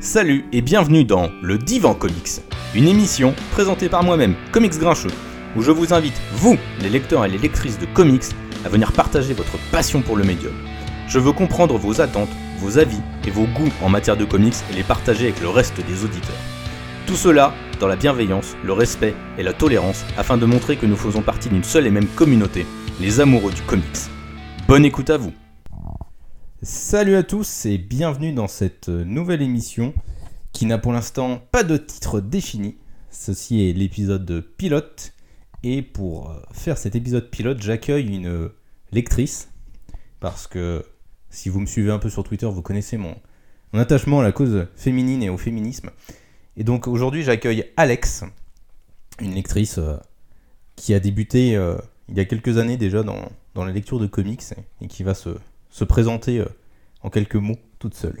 Salut et bienvenue dans Le Divan Comics, une émission présentée par moi-même, Comics Grincheux, où je vous invite, vous, les lecteurs et les lectrices de comics, à venir partager votre passion pour le médium. Je veux comprendre vos attentes, vos avis et vos goûts en matière de comics et les partager avec le reste des auditeurs. Tout cela dans la bienveillance, le respect et la tolérance afin de montrer que nous faisons partie d'une seule et même communauté, les amoureux du comics. Bonne écoute à vous Salut à tous et bienvenue dans cette nouvelle émission qui n'a pour l'instant pas de titre défini. Ceci est l'épisode pilote et pour faire cet épisode pilote, j'accueille une lectrice parce que si vous me suivez un peu sur Twitter, vous connaissez mon, attachement à la cause féminine et au féminisme. Et donc aujourd'hui, j'accueille Alex, une lectrice euh, qui a débuté euh, il y a quelques années déjà dans, dans la lecture de comics et qui va se, se présenter euh, en quelques mots toute seule.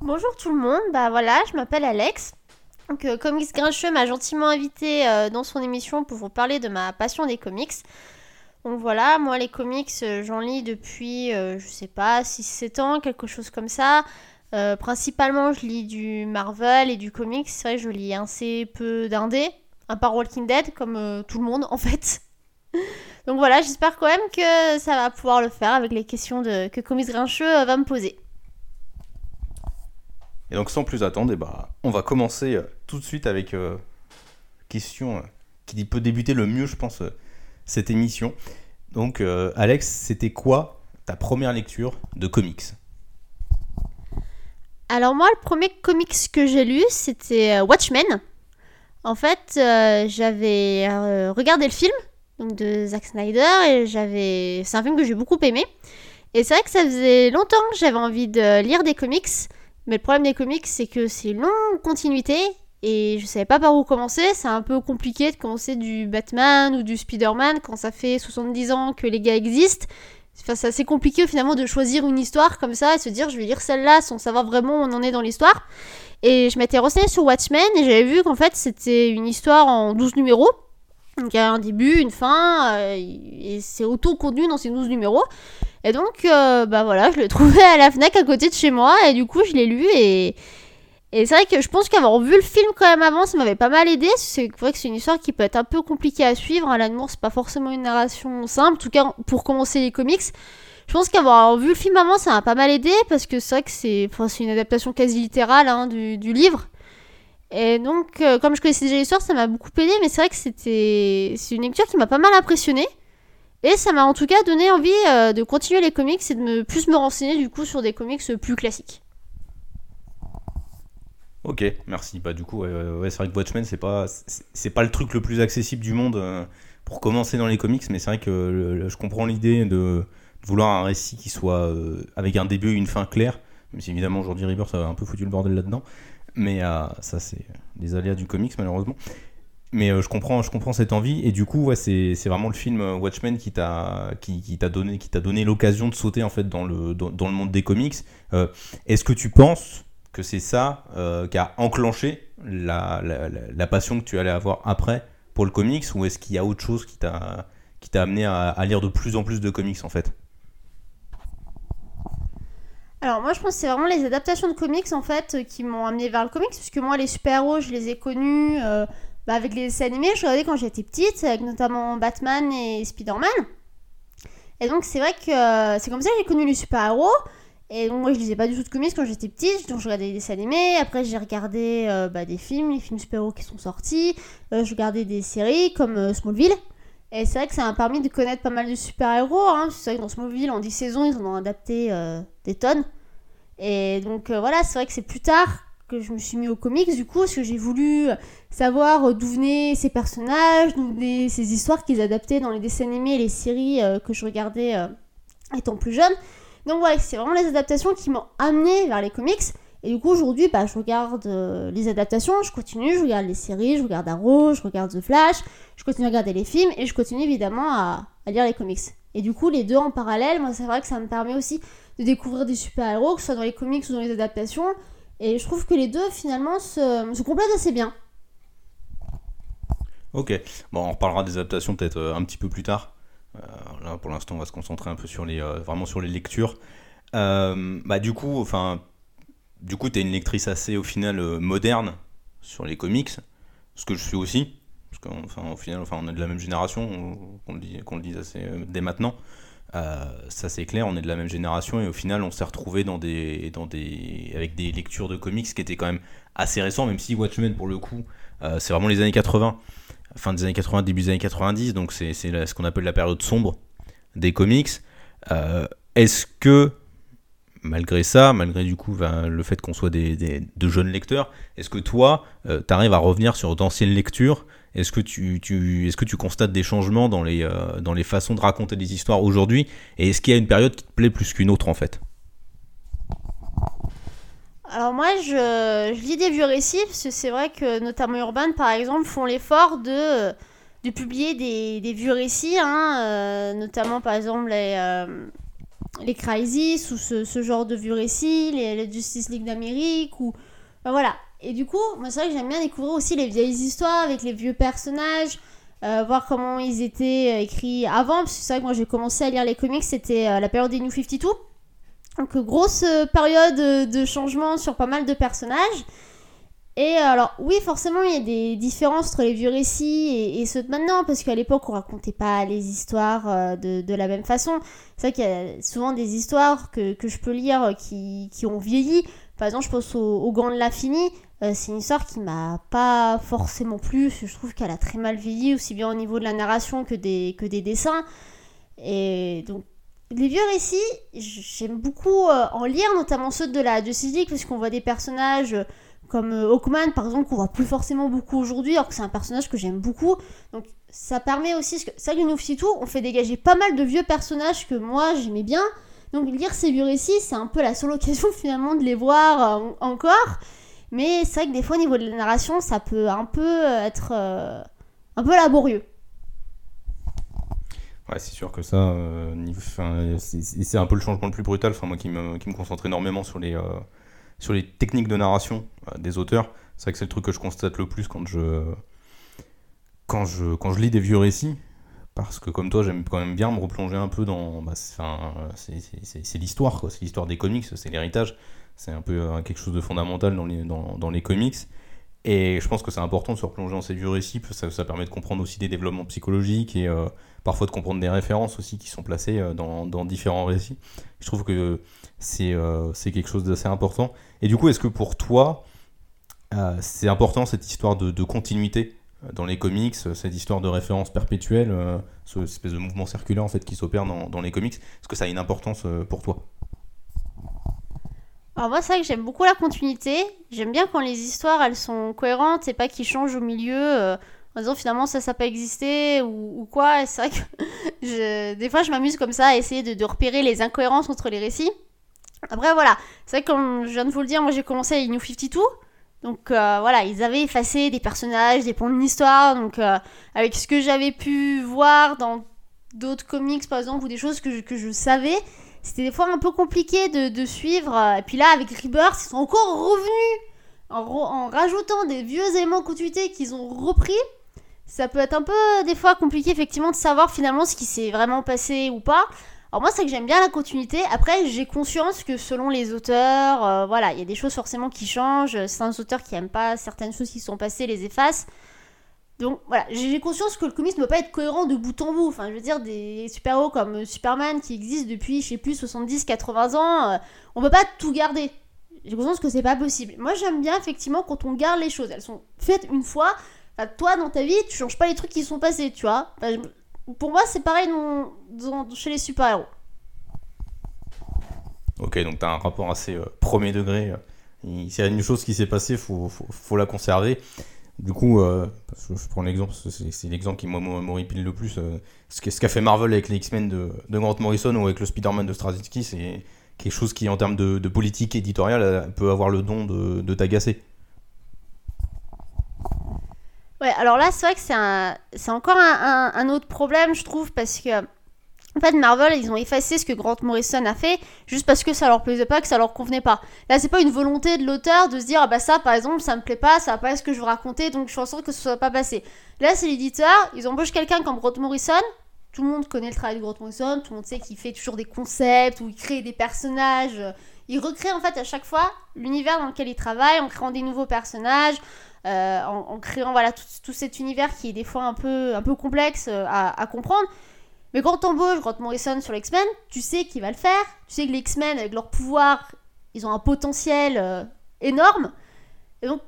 Bonjour tout le monde, bah voilà, je m'appelle Alex. Donc, euh, Comics Grincheux m'a gentiment invité euh, dans son émission pour vous parler de ma passion des comics. Donc voilà, moi les comics, j'en lis depuis, je sais pas, 6-7 ans, quelque chose comme ça. Principalement, je lis du Marvel et du comics. C'est vrai je lis assez peu d'indés, à part Walking Dead, comme tout le monde en fait. Donc voilà, j'espère quand même que ça va pouvoir le faire avec les questions de, que Comics Grincheux euh, va me poser. Et donc sans plus attendre, eh ben, on va commencer euh, tout de suite avec euh, question euh, qui peut débuter le mieux, je pense, cette émission. Donc Alex, c'était quoi ta première lecture de comics? Alors moi, le premier comics que j'ai lu, c'était Watchmen. En fait, j'avais regardé le film de Zack Snyder et j'avais, c'est un film que j'ai beaucoup aimé. Et c'est vrai que ça faisait longtemps que j'avais envie de lire des comics, mais le problème des comics, c'est que c'est longue continuité et je savais pas par où commencer. C'est un peu compliqué de commencer du Batman ou du Spider-Man quand ça fait 70 ans que les gars existent. Enfin, c'est assez compliqué finalement de choisir une histoire comme ça et se dire je vais lire celle-là sans savoir vraiment où on en est dans l'histoire. Et je m'étais renseignée sur Watchmen et j'avais vu qu'en fait c'était une histoire en 12 numéros. Donc il y a un début, une fin, euh, et c'est auto-contenu dans ces 12 numéros. Et donc, euh, bah voilà, je l'ai trouvé à la FNAC à côté de chez moi et du coup je l'ai lu et... C'est vrai que je pense qu'avoir vu le film quand même avant, ça m'avait pas mal aidé. C'est vrai que c'est une histoire qui peut être un peu compliquée à suivre. Alan Moore, c'est pas forcément une narration simple. En tout cas, pour commencer les comics, je pense qu'avoir vu le film avant, ça m'a pas mal aidé parce que c'est vrai que c'est une adaptation quasi littérale hein, du livre. Et donc, euh, comme je connaissais déjà l'histoire, ça m'a beaucoup aidé. Mais c'est vrai que c'était c'est une lecture qui m'a pas mal impressionné. Et ça m'a en tout cas donné envie euh, de continuer les comics et de plus me renseigner du coup sur des comics plus classiques. Ok, merci. Bah du coup, ouais, c'est vrai que Watchmen, c'est pas, c'est pas le truc le plus accessible du monde euh, pour commencer dans les comics, mais c'est vrai que je comprends l'idée de, vouloir un récit qui soit avec un début et une fin claire. Même si évidemment aujourd'hui Rebirth a un peu foutu le bordel là-dedans, mais euh, ça c'est des aléas du comics malheureusement. Mais euh, je comprends, je comprends cette envie et du coup, c'est vraiment le film euh, Watchmen qui t'a qui, donné donné l'occasion de sauter en fait dans le dans, le monde des comics. Est-ce que tu penses que c'est ça qui a enclenché la, la, passion que tu allais avoir après pour le comics ou est-ce qu'il y a autre chose qui t'a qui t'a amené à, à lire de plus en plus de comics en fait? Alors moi je pense que c'est vraiment les adaptations de comics en fait euh, qui m'ont amené vers le comics puisque moi les super-héros je les ai connus euh, bah, avec les dessins animés, je regardais quand j'étais petite avec notamment Batman et Spider-Man. Et donc c'est vrai que euh, c'est comme ça que j'ai connu les super-héros. Et donc moi je lisais pas du tout de comics quand j'étais petite, donc je regardais les dessins animés, après j'ai regardé bah, des films, les films super-héros qui sont sortis, je regardais des séries comme Smallville. Et c'est vrai que ça m'a permis de connaître pas mal de super-héros. Hein. C'est vrai que dans Smallville, en 10 saisons, ils en ont adapté euh, des tonnes. Et donc euh, voilà, c'est vrai que c'est plus tard que je me suis mis aux comics, du coup, parce que j'ai voulu savoir euh, d'où venaient ces personnages, d'où venaient ces histoires qu'ils adaptaient dans les dessins animés et les séries que je regardais étant plus jeune. Donc ouais, c'est vraiment les adaptations qui m'ont amené vers les comics. Et du coup, aujourd'hui, bah, je regarde euh, les adaptations, je continue, je regarde les séries, je regarde Arrow, je regarde The Flash, je continue à regarder les films et je continue évidemment à, lire les comics. Et du coup, les deux en parallèle, moi, c'est vrai que ça me permet aussi de découvrir des super-héros, que ce soit dans les comics ou dans les adaptations. Et je trouve que les deux, finalement, se, complètent assez bien. Ok, bon, on reparlera des adaptations peut-être euh, un petit peu plus tard. Euh, là, pour l'instant, on va se concentrer un peu sur les, vraiment sur les lectures. Bah du coup, enfin, du coup, t'es une lectrice assez au final euh, moderne sur les comics, ce que je suis aussi, parce qu'enfin au final, enfin, on est de la même génération, qu'on le dise, assez euh, dès maintenant. Euh, ça c'est clair, on est de la même génération et au final on s'est retrouvé dans des, dans des, avec des lectures de comics qui étaient quand même assez récents, même si Watchmen pour le coup c'est vraiment les années 80, fin des années 80, début des années 90, donc c'est ce qu'on appelle la période sombre des comics. Est-ce que malgré ça, malgré du coup ben, le fait qu'on soit des, de jeunes lecteurs, est-ce que toi tu arrives à revenir sur d'anciennes lectures? Est-ce que tu, est-ce que tu constates des changements dans les, euh, dans les façons de raconter des histoires aujourd'hui? Et est-ce qu'il y a une période qui te plaît plus qu'une autre en fait? Alors moi, je, lis des vieux récits, parce que c'est vrai que notamment Urban, par exemple, font l'effort de, de publier des, des vieux récits, hein, euh, notamment par exemple les, euh, les Crisis, ou ce, ce genre de vieux récits, les, Justice League d'Amérique, ou... ben voilà. Et du coup, moi c'est vrai que j'aime bien découvrir aussi les vieilles histoires avec les vieux personnages, euh, voir comment ils étaient euh, écrits avant, parce que c'est vrai que moi j'ai commencé à lire les comics, c'était euh, la période des New 52. Donc grosse période de changement sur pas mal de personnages. Et alors oui, forcément, il y a des différences entre les vieux récits et, ceux de maintenant, parce qu'à l'époque, on racontait pas les histoires euh, de, de la même façon. C'est vrai qu'il y a souvent des histoires que, que je peux lire euh, qui, qui ont vieilli. Par exemple, je pense au, au de l'Infini. Euh, c'est une histoire qui m'a pas forcément plu. Je trouve qu'elle a très mal vieilli, aussi bien au niveau de la narration que des, que des dessins. Et donc, les vieux récits, j'aime beaucoup en lire, notamment ceux de la Justice League, parce qu'on voit des personnages comme euh, Hawkman, par exemple, qu'on voit plus forcément beaucoup aujourd'hui, alors que c'est un personnage que j'aime beaucoup. Donc ça permet aussi, que ça, New tout, on fait dégager pas mal de vieux personnages que moi j'aimais bien. Donc lire ces vieux récits, c'est un peu la seule occasion finalement de les voir euh, encore. Mais c'est vrai que des fois, au niveau de la narration, ça peut un peu euh, être un peu laborieux. Ouais, c'est sûr que ça, c'est un peu le changement le plus brutal. Enfin, moi qui me, qui me concentre énormément sur les, sur les techniques de narration euh, des auteurs, c'est vrai que c'est le truc que je constate le plus quand je, quand je, quand je lis des vieux récits. Parce que comme toi, j'aime quand même bien me replonger un peu dans. Bah, c'est l'histoire. C'est l'histoire des comics, c'est l'héritage. C'est un peu euh, quelque chose de fondamental dans les, dans, dans les comics. Et je pense que c'est important de se replonger dans ces vieux récits, parce que ça, permet de comprendre aussi des développements psychologiques et euh, parfois de comprendre des références aussi qui sont placées euh, dans, différents récits. Je trouve que c'est euh, quelque chose d'assez important. Et du coup, est-ce que pour toi, euh, c'est important cette histoire de, continuité dans les comics, cette histoire de référence perpétuelle, ce espèce de mouvement circulaire en fait qui s'opère dans, les comics? Est-ce que ça a une importance pour toi? Alors moi, c'est vrai que j'aime beaucoup la continuité. J'aime bien quand les histoires, elles sont cohérentes et pas qu'ils changent au milieu euh, en disant finalement ça, ça n'a pas existé ou, ou quoi. C'est vrai que je- des fois, je m'amuse comme ça à essayer de, repérer les incohérences entre les récits. Après, voilà. C'est vrai que comme je viens de vous le dire, moi j'ai commencé à New 52. Donc euh, voilà, ils avaient effacé des personnages, des points de l'histoire. Donc euh, avec ce que j'avais pu voir dans d'autres comics par exemple ou des choses que que je savais, c'était des fois un peu compliqué de, suivre. Et puis là, avec Rebirth, ils sont encore revenus en, rajoutant des vieux éléments continuité qu'ils ont repris. Ça peut être un peu des fois compliqué effectivement de savoir finalement ce qui s'est vraiment passé ou pas. Alors moi c'est que j'aime bien la continuité. Après j'ai conscience que selon les auteurs, euh, voilà, il y a des choses forcément qui changent. Certains auteurs qui aiment pas certaines choses qui sont passées les effacent. Donc voilà, j'ai conscience que le comics ne peut pas être cohérent de bout en bout. Enfin, je veux dire, des super-héros comme euh, Superman qui existent depuis, je sais plus, 70-80 ans, euh, on peut pas tout garder. J'ai conscience que c'est pas possible. Moi, j'aime bien effectivement quand on garde les choses. Elles sont faites une fois. Toi, dans ta vie, tu changes pas les trucs qui sont passés, tu vois. Pour moi, c'est pareil dans- chez les super-héros. Ok, donc tu as un rapport assez euh, premier degré. Il- S'il y a une chose qui s'est passée, faut, faut la conserver. Du coup, euh, je prends l'exemple, c'est l'exemple qui m'horripile le plus. euh, ce qu'a fait Marvel avec les X-Men de, Grant Morrison ou avec le Spider-Man de Straczynski, c'est quelque chose qui, en termes de, politique éditoriale, euh, peut avoir le don de, t'agacer. Ouais, alors là, c'est vrai que c'est encore un autre problème, je trouve, parce que en fait, Marvel, ils ont effacé ce que Grant Morrison a fait juste parce que ça leur plaisait pas, que ça leur convenait pas. Là, c'est pas une volonté de l'auteur de se dire, ah bah ça, par exemple, ça me plaît pas, ça va pas être ce que je veux raconter, donc je fais en sorte que ce soit pas passé. Là, c'est l'éditeur, ils embauchent quelqu'un comme Grant Morrison, tout le monde connaît le travail de Grant Morrison, tout le monde sait qu'il fait toujours des concepts, où il crée des personnages. Il recrée en fait à chaque fois l'univers dans lequel il travaille, en créant des nouveaux personnages, euh, en, créant voilà tout, cet univers qui est des fois un peu, un peu complexe euh, à, comprendre. Mais quand t'embauches Grant Morrison sur l'X-Men, tu sais qu'il va le faire. Tu sais que les X-Men, avec leur pouvoir, ils ont un potentiel euh, énorme. Et donc,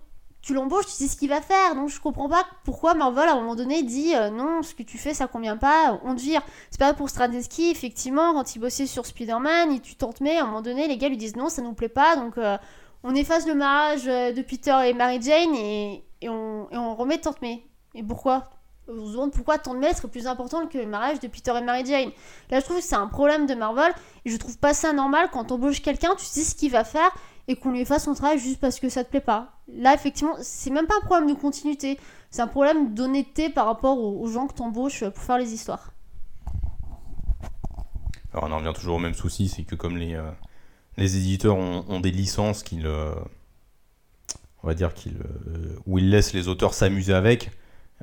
tu l'embauches, tu sais ce qu'il va faire. Donc je comprends pas pourquoi Marvel à un moment donné dit euh, non, ce que tu fais ça convient pas, on te vire. C'est pas pour Straczynski, effectivement, quand il bossait sur Spider-Man, il tu tentes mais à un moment donné les gars lui disent non, ça nous plaît pas, donc euh, on efface le mariage de Peter et Mary Jane et, on, et on remet Tante May. Et pourquoi? On se demande pourquoi Tante May serait plus important que le mariage de Peter et Mary Jane. Là, je trouve que c'est un problème de Marvel et je trouve pas ça normal quand on embauche quelqu'un, tu sais ce qu'il va faire et qu'on lui fasse son travail juste parce que ça te plaît pas. Là, effectivement, c'est même pas un problème de continuité, c'est un problème d'honnêteté par rapport aux, gens que t'embauches pour faire les histoires. Alors, on en revient toujours au même souci, c'est que comme les, euh, les éditeurs ont, des licences qu'ils. Euh, on va dire qu'ils. Euh, où ils laissent les auteurs s'amuser avec,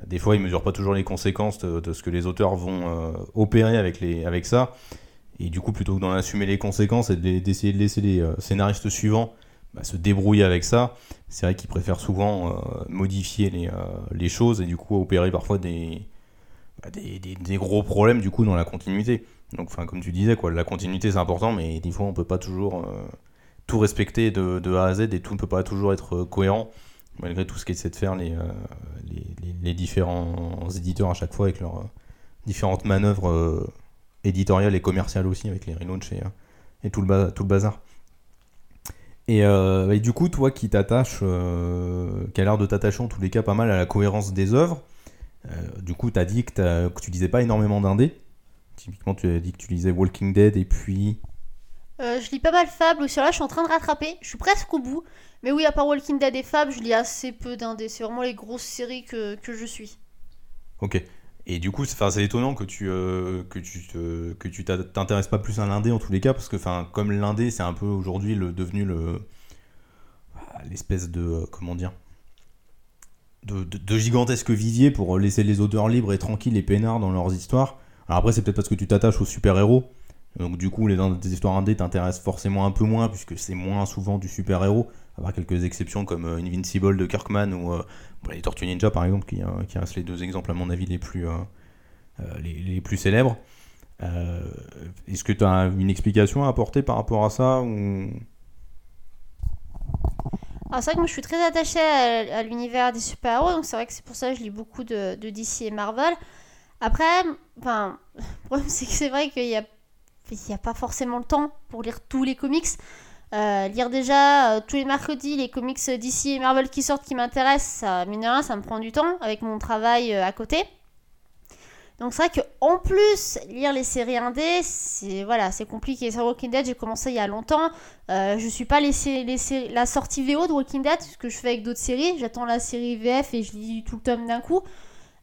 des fois ils mesurent pas toujours les conséquences de, ce que les auteurs vont opérer avec, les, avec ça. Et du coup, plutôt que d'en assumer les conséquences et d'essayer de, laisser les euh, scénaristes suivants bah, se débrouiller avec ça, c'est vrai qu'ils préfèrent souvent euh, modifier les, euh, choses et du coup opérer parfois des, bah, des, des, gros problèmes du coup dans la continuité. Donc, enfin, comme tu disais, quoi, la continuité c'est important, mais des fois on peut pas toujours tout respecter de, A à Z et tout ne peut pas toujours être cohérent malgré tout ce qu'essaient de faire les, les, différents éditeurs à chaque fois avec leurs différentes manœuvres éditorial et commercial aussi, avec les relaunchs et, et tout, le bazar. Euh, et, du coup, toi qui t'attaches, euh, qui a l'air de t'attacher en tous les cas pas mal à la cohérence des œuvres, euh, du coup, tu dit que, que tu lisais pas énormément d'indés. Typiquement, tu as dit que tu lisais Walking Dead et puis. Je lis pas mal Fable, sur là je suis en train de rattraper, je suis presque au bout. Mais oui, à part Walking Dead et Fable, je lis assez peu d'indés. C'est vraiment les grosses séries que, je suis. Ok. Et du coup, c'est étonnant que tu euh, que tu t'intéresses pas plus à l'indé en tous les cas parce que comme l'indé c'est un peu aujourd'hui devenu le l'espèce de euh, comment dire de, de, gigantesque vivier pour laisser les auteurs libres et tranquilles et peinards dans leurs histoires. Alors après c'est peut-être parce que tu t'attaches aux super héros. Donc du coup les, histoires indé t'intéressent forcément un peu moins puisque c'est moins souvent du super héros à part quelques exceptions comme euh, Invincible de Kirkman ou euh, les Tortues Ninja par exemple, qui, qui, restent les deux exemples à mon avis les plus, euh, les, plus célèbres. Est-ce que tu as une explication à apporter par rapport à ça c'est vrai que moi je suis très attachée à, l'univers des super-héros, donc c'est vrai que c'est pour ça que je lis beaucoup de, de DC et Marvel. Après, le problème c'est que c'est vrai qu'il n'y a, a pas forcément le temps pour lire tous les comics. Euh, lire déjà euh, tous les mercredis les comics DC et Marvel qui sortent qui m'intéressent, ça, mine ça me prend du temps avec mon travail euh, à côté. Donc c'est vrai que en plus lire les séries indées, c'est voilà, c'est compliqué. Sur Walking Dead, j'ai commencé il y a longtemps. je suis pas la sortie VO de Walking Dead, ce que je fais avec d'autres séries. J'attends la série VF et je lis tout le tome d'un coup.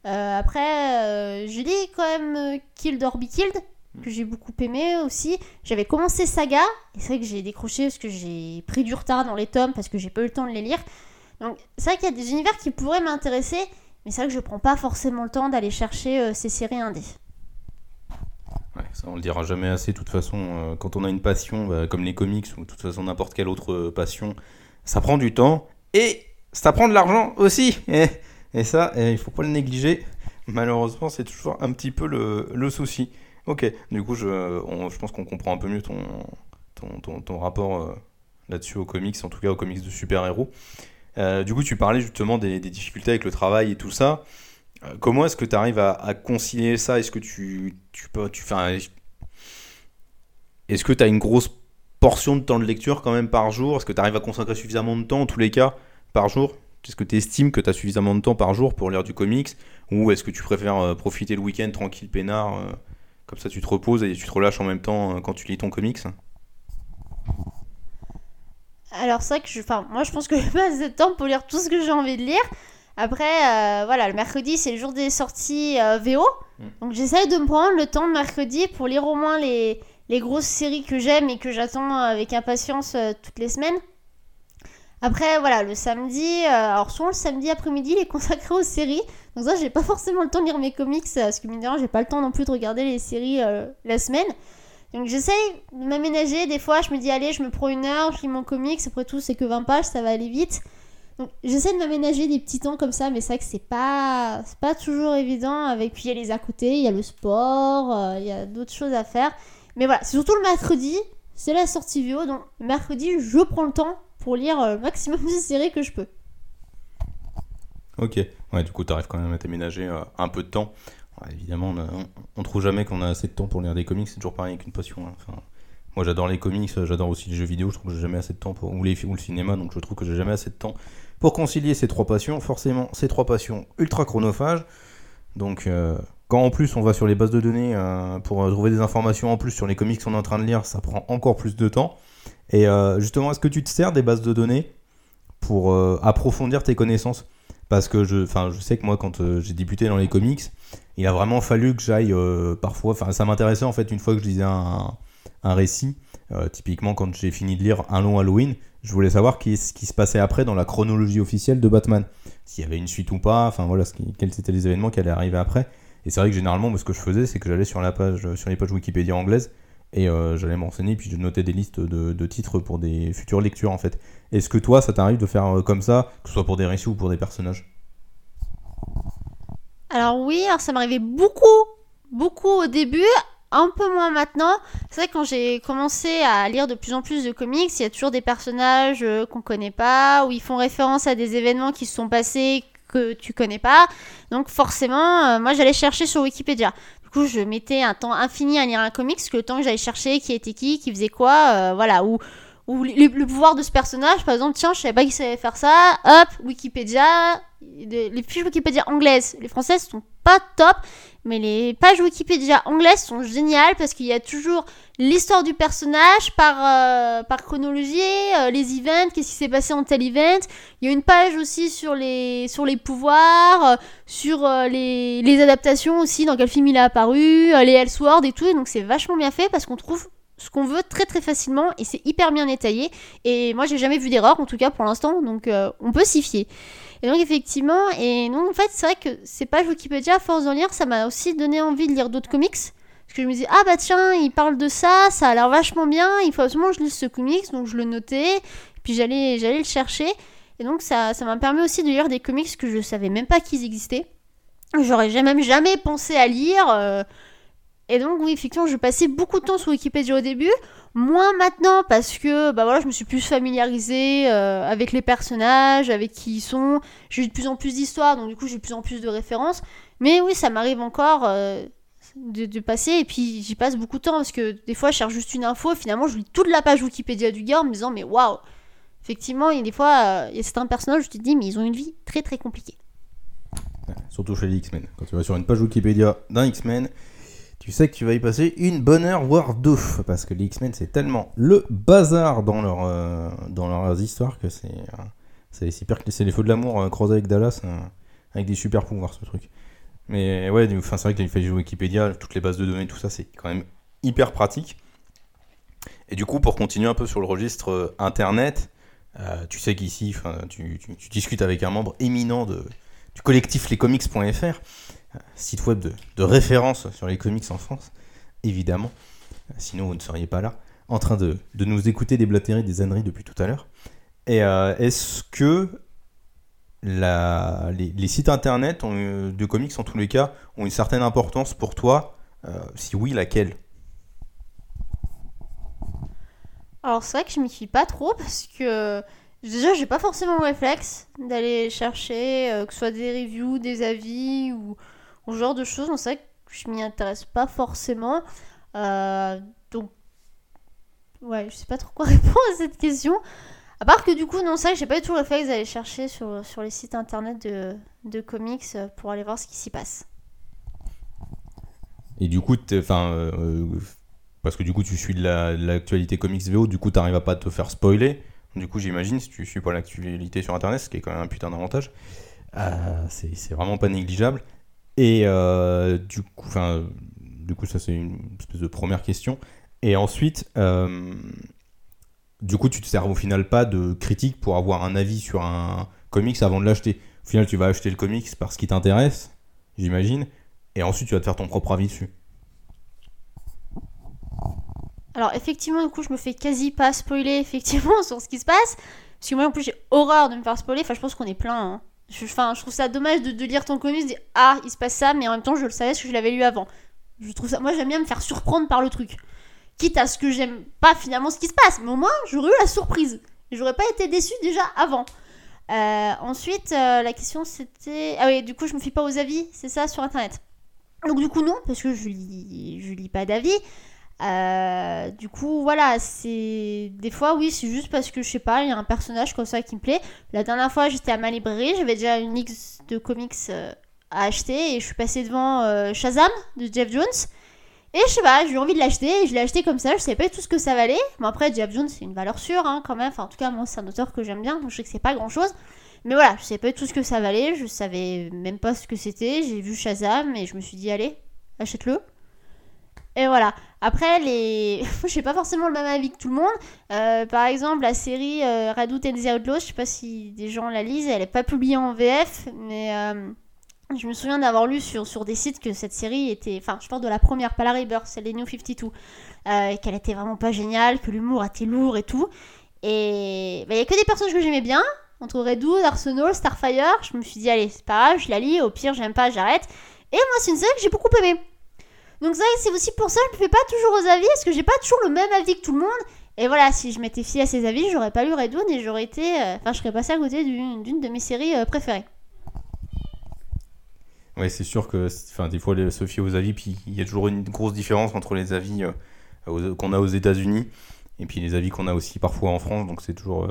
après, je lis quand même Kill or Killed, que j'ai beaucoup aimé aussi. J'avais commencé Saga, et c'est vrai que j'ai décroché parce que j'ai pris du retard dans les tomes parce que j'ai pas eu le temps de les lire. Donc c'est vrai qu'il y a des univers qui pourraient m'intéresser, mais c'est vrai que je prends pas forcément le temps d'aller chercher euh, ces séries indées. Ouais, ça on le dira jamais assez. De toute façon, euh, quand on a une passion bah, comme les comics ou de toute façon n'importe quelle autre euh, passion, ça prend du temps et ça prend de l'argent aussi. Et, et ça, il il faut pas le négliger. Malheureusement, c'est toujours un petit peu le souci. Ok, du coup, je, pense qu'on comprend un peu mieux ton, ton, rapport euh, là-dessus aux comics, en tout cas aux comics de super-héros. Euh, du coup, tu parlais justement des, des, difficultés avec le travail et tout ça. Euh, comment est-ce que tu arrives à, concilier ça? Est-ce que tu, tu peux. Tu, est-ce que tu as une grosse portion de temps de lecture quand même par jour? Est-ce que tu arrives à consacrer suffisamment de temps, en tous les cas, par jour? Est-ce que tu estimes que tu as suffisamment de temps par jour pour lire du comics? Ou est-ce que tu préfères profiter le week-end tranquille, peinard comme ça, tu te reposes et tu te relâches en même temps euh, quand tu lis ton comics. Alors, c'est vrai que je, enfin, moi, je pense que j'ai pas assez de temps pour lire tout ce que j'ai envie de lire. Après, euh, voilà, le mercredi, c'est le jour des sorties euh, VO. Mm. Donc, j'essaye de me prendre le temps de mercredi pour lire au moins les, les grosses séries que j'aime et que j'attends avec impatience toutes les semaines. Après, voilà, le samedi, euh, alors souvent le samedi après-midi, il est consacré aux séries. Donc ça, j'ai pas forcément le temps de lire mes comics, euh, parce que mine de rien, j'ai pas le temps non plus de regarder les séries euh, la semaine. Donc j'essaye de m'aménager, des fois je me dis allez, je me prends une heure, je lis mon comics, après tout c'est que 20 pages, ça va aller vite. Donc j'essaie de m'aménager des petits temps comme ça, mais c'est vrai que c'est pas, pas toujours évident. Avec puis il y a les à côté, il y a le sport, il y a d'autres choses à faire. Mais voilà, c'est surtout le mercredi, c'est la sortie vidéo, donc mercredi je prends le temps pour lire euh, le maximum de séries que je peux. Ok, ouais, du coup, tu arrives quand même à t'aménager euh, un peu de temps. Évidemment, on, on trouve jamais qu'on a assez de temps pour lire des comics, c'est toujours pareil avec une passion. hein. Moi, j'adore les comics, euh, j'adore aussi les jeux vidéo, je trouve que j'ai jamais assez de temps pour. ou, les, ou le cinéma, donc je trouve que j'ai jamais assez de temps pour concilier ces trois passions. Forcément, ces trois passions ultra chronophages. Donc, quand en plus on va sur les bases de données pour trouver des informations en plus sur les comics qu'on est en train de lire, ça prend encore plus de temps. Et euh, justement, est-ce que tu te sers des bases de données pour euh, approfondir tes connaissances? Parce que je, je sais que moi, quand euh, j'ai débuté dans les comics, il a vraiment fallu que j'aille parfois. Enfin, ça m'intéressait en fait une fois que je lisais un, récit. Typiquement, quand j'ai fini de lire Un long Halloween, je voulais savoir qui- ce qui se passait après dans la chronologie officielle de Batman. S'il y avait une suite ou pas, enfin voilà, ce quels étaient les événements qui allaient arriver après. Et c'est vrai que généralement, moi, ce que je faisais, c'est que j'allais sur, sur les pages Wikipédia anglaises et euh, j'allais me renseigner, puis je notais des listes de, de titres pour des futures lectures en fait. Est-ce que toi, ça t'arrive de faire euh, comme ça, que ce soit pour des récits ou pour des personnages? Alors oui, alors ça m'arrivait beaucoup, beaucoup au début, un peu moins maintenant. C'est vrai que quand j'ai commencé à lire de plus en plus de comics, il y a toujours des personnages euh, qu'on connaît pas, où ils font référence à des événements qui se sont passés que tu connais pas. Donc forcément, euh, moi j'allais chercher sur Wikipédia. Du coup, je mettais un temps infini à lire un comics, que le temps que j'allais chercher qui était qui, qui faisait quoi, euh, voilà, ou ou le, le pouvoir de ce personnage, par exemple, tiens, je savais pas qu'il savait faire ça, hop, Wikipédia, les, les fiches Wikipédia anglaises, les françaises sont pas top, mais les pages Wikipédia anglaises sont géniales parce qu'il y a toujours l'histoire du personnage par, euh, par chronologie, euh, les events, qu'est-ce qui s'est passé en tel event. Il y a une page aussi sur les, sur les pouvoirs, euh, sur les, les adaptations aussi, dans quel film il a apparu, les Elseworlds et tout. Et donc c'est vachement bien fait parce qu'on trouve ce qu'on veut très très facilement et c'est hyper bien détaillé. Et moi j'ai jamais vu d'erreur en tout cas pour l'instant, donc on peut s'y fier. Et donc effectivement, et donc en fait c'est vrai que ces pages Wikipédia, à force d'en lire, ça m'a aussi donné envie de lire d'autres comics. Parce que je me dis, ah bah tiens, il parle de ça, ça a l'air vachement bien, il faut absolument que je lise ce comics, donc je le notais, puis j'allais, j'allais le chercher. Et donc ça, ça m'a permis aussi de lire des comics que je savais même pas qu'ils existaient. J'aurais jamais- jamais pensé à lire. euh, et donc oui, effectivement, je passais beaucoup de temps sur Wikipédia au début, moins maintenant parce que bah voilà, je me suis plus familiarisée euh, avec les personnages, avec qui ils sont. J'ai eu de plus en plus d'histoires, donc du coup j'ai de plus en plus de références. Mais oui, ça m'arrive encore euh, de, passer et puis j'y passe beaucoup de temps parce que des fois je cherche juste une info et finalement je lis toute la page Wikipédia du gars en me disant mais waouh, effectivement, il y a des fois euh, il y a certains personnages, je te dis mais ils ont une vie très très compliquée. Surtout chez les X-Men. Quand tu vas sur une page Wikipédia d'un X-Men, tu sais que tu vas y passer une bonne heure, voire deux. Parce que les X-Men, c'est tellement le bazar dans, leur, euh, dans leurs histoires que c'est. euh, c'est super c'est les feux de l'amour euh, croisés avec Dallas, euh, avec des super pouvoirs, ce truc. Mais ouais, c'est vrai que les pages Wikipédia, toutes les bases de données, tout ça, c'est quand même hyper pratique. Et du coup, pour continuer un peu sur le registre internet, tu sais qu'ici, tu, discutes avec un membre éminent du collectif lescomics.fr, site web de, référence sur les comics en France, évidemment. Sinon, vous ne seriez pas là, en train de, nous écouter déblatérer des âneries depuis tout à l'heure. Et euh, est-ce que les, sites internet euh, de comics, en tous les cas, ont une certaine importance pour toi? Euh, Si oui, laquelle? Alors c'est vrai que je m'y fie pas trop parce que déjà j'ai pas forcément le réflexe d'aller chercher que ce soit des reviews, des avis ou ce genre de choses. C'est vrai que je m'y intéresse pas forcément. Euh, donc ouais, je sais pas trop quoi répondre à cette question. À part que du coup non que j'ai pas du tout le réflexe d'aller chercher sur, sur les sites internet de, de comics euh, pour aller voir ce qui s'y passe. Et du coup, enfin, euh, parce que du coup, tu suis de la- de l'actualité comics VO, du coup, t'arrives à pas te faire spoiler. Du coup, j'imagine, si tu suis pas l'actualité sur Internet, ce qui est quand même un putain d'avantage, c'est vraiment pas négligeable. Et euh, du coup, ça c'est une espèce de première question. Et ensuite, euh, du coup, tu te sers au final pas de critique pour avoir un avis sur un comics avant de l'acheter. Au final, tu vas acheter le comics parce qu'il t'intéresse, j'imagine, et ensuite tu vas te faire ton propre avis dessus. Alors effectivement, du coup, je me fais quasi pas spoiler effectivement sur ce qui se passe. Parce que moi, en plus, j'ai horreur de me faire spoiler. Enfin, je pense qu'on est plein. Hein. Je, enfin, je trouve ça dommage de, lire ton comics, de dire ah, il se passe ça, mais en même temps, je le savais parce que je l'avais lu avant. Je trouve ça. Moi, j'aime bien me faire surprendre par le truc. Quitte à ce que j'aime pas finalement ce qui se passe, mais au moins, j'aurais eu la surprise. J'aurais pas été déçue déjà avant. Euh, ensuite, euh, la question c'était. Ah oui, du coup, je me fie pas aux avis, c'est ça, sur internet. Donc, du coup, non, parce que je lis, je lis pas d'avis. Euh, du coup, voilà, c'est. Des fois, oui, c'est juste parce que je sais pas, il y a un personnage comme ça qui me plaît. La dernière fois, j'étais à ma librairie, j'avais déjà une X de comics euh, à acheter et je suis passée devant euh, Shazam de Jeff Jones. Et je sais pas, j'ai eu envie de l'acheter et je l'ai acheté comme ça, je savais pas tout ce que ça valait. Mais après, Jeff Jones, c'est une valeur sûre hein, quand même. Enfin, en tout cas, moi, c'est un auteur que j'aime bien, donc je sais que c'est pas grand chose. Mais voilà, je savais pas tout ce que ça valait, je savais même pas ce que c'était. J'ai vu Shazam et je me suis dit, allez, achète-le. Et voilà. Après, les... j'ai pas forcément le même avis que tout le monde. Euh, par exemple, la série euh, and the Outlaws, je sais pas si des gens la lisent, elle est pas publiée en VF, mais euh, je me souviens d'avoir lu sur, sur des sites que cette série était. Enfin, je parle de la première, pas la Rebirth, celle des New 52. Euh, qu'elle était vraiment pas géniale, que l'humour était lourd et tout. Et bah, il y a que des personnages que j'aimais bien. Entre Redwood, Arsenal, Starfire, je me suis dit, allez, c'est pas grave, je la lis, au pire, j'aime pas, j'arrête. Et moi, c'est une série que j'ai beaucoup aimée. Donc c'est aussi pour ça que je ne me fais pas toujours aux avis, parce que j'ai pas toujours le même avis que tout le monde. Et voilà, si je m'étais fié à ses avis, j'aurais pas lu Redwood et j'aurais été. Euh, enfin, je serais passé à côté d'une de mes séries euh, préférées. Ouais, c'est sûr que des fois, se fier aux avis, puis il y a toujours une grosse différence entre les avis euh, qu'on a aux États-Unis et puis les avis qu'on a aussi parfois en France, donc c'est toujours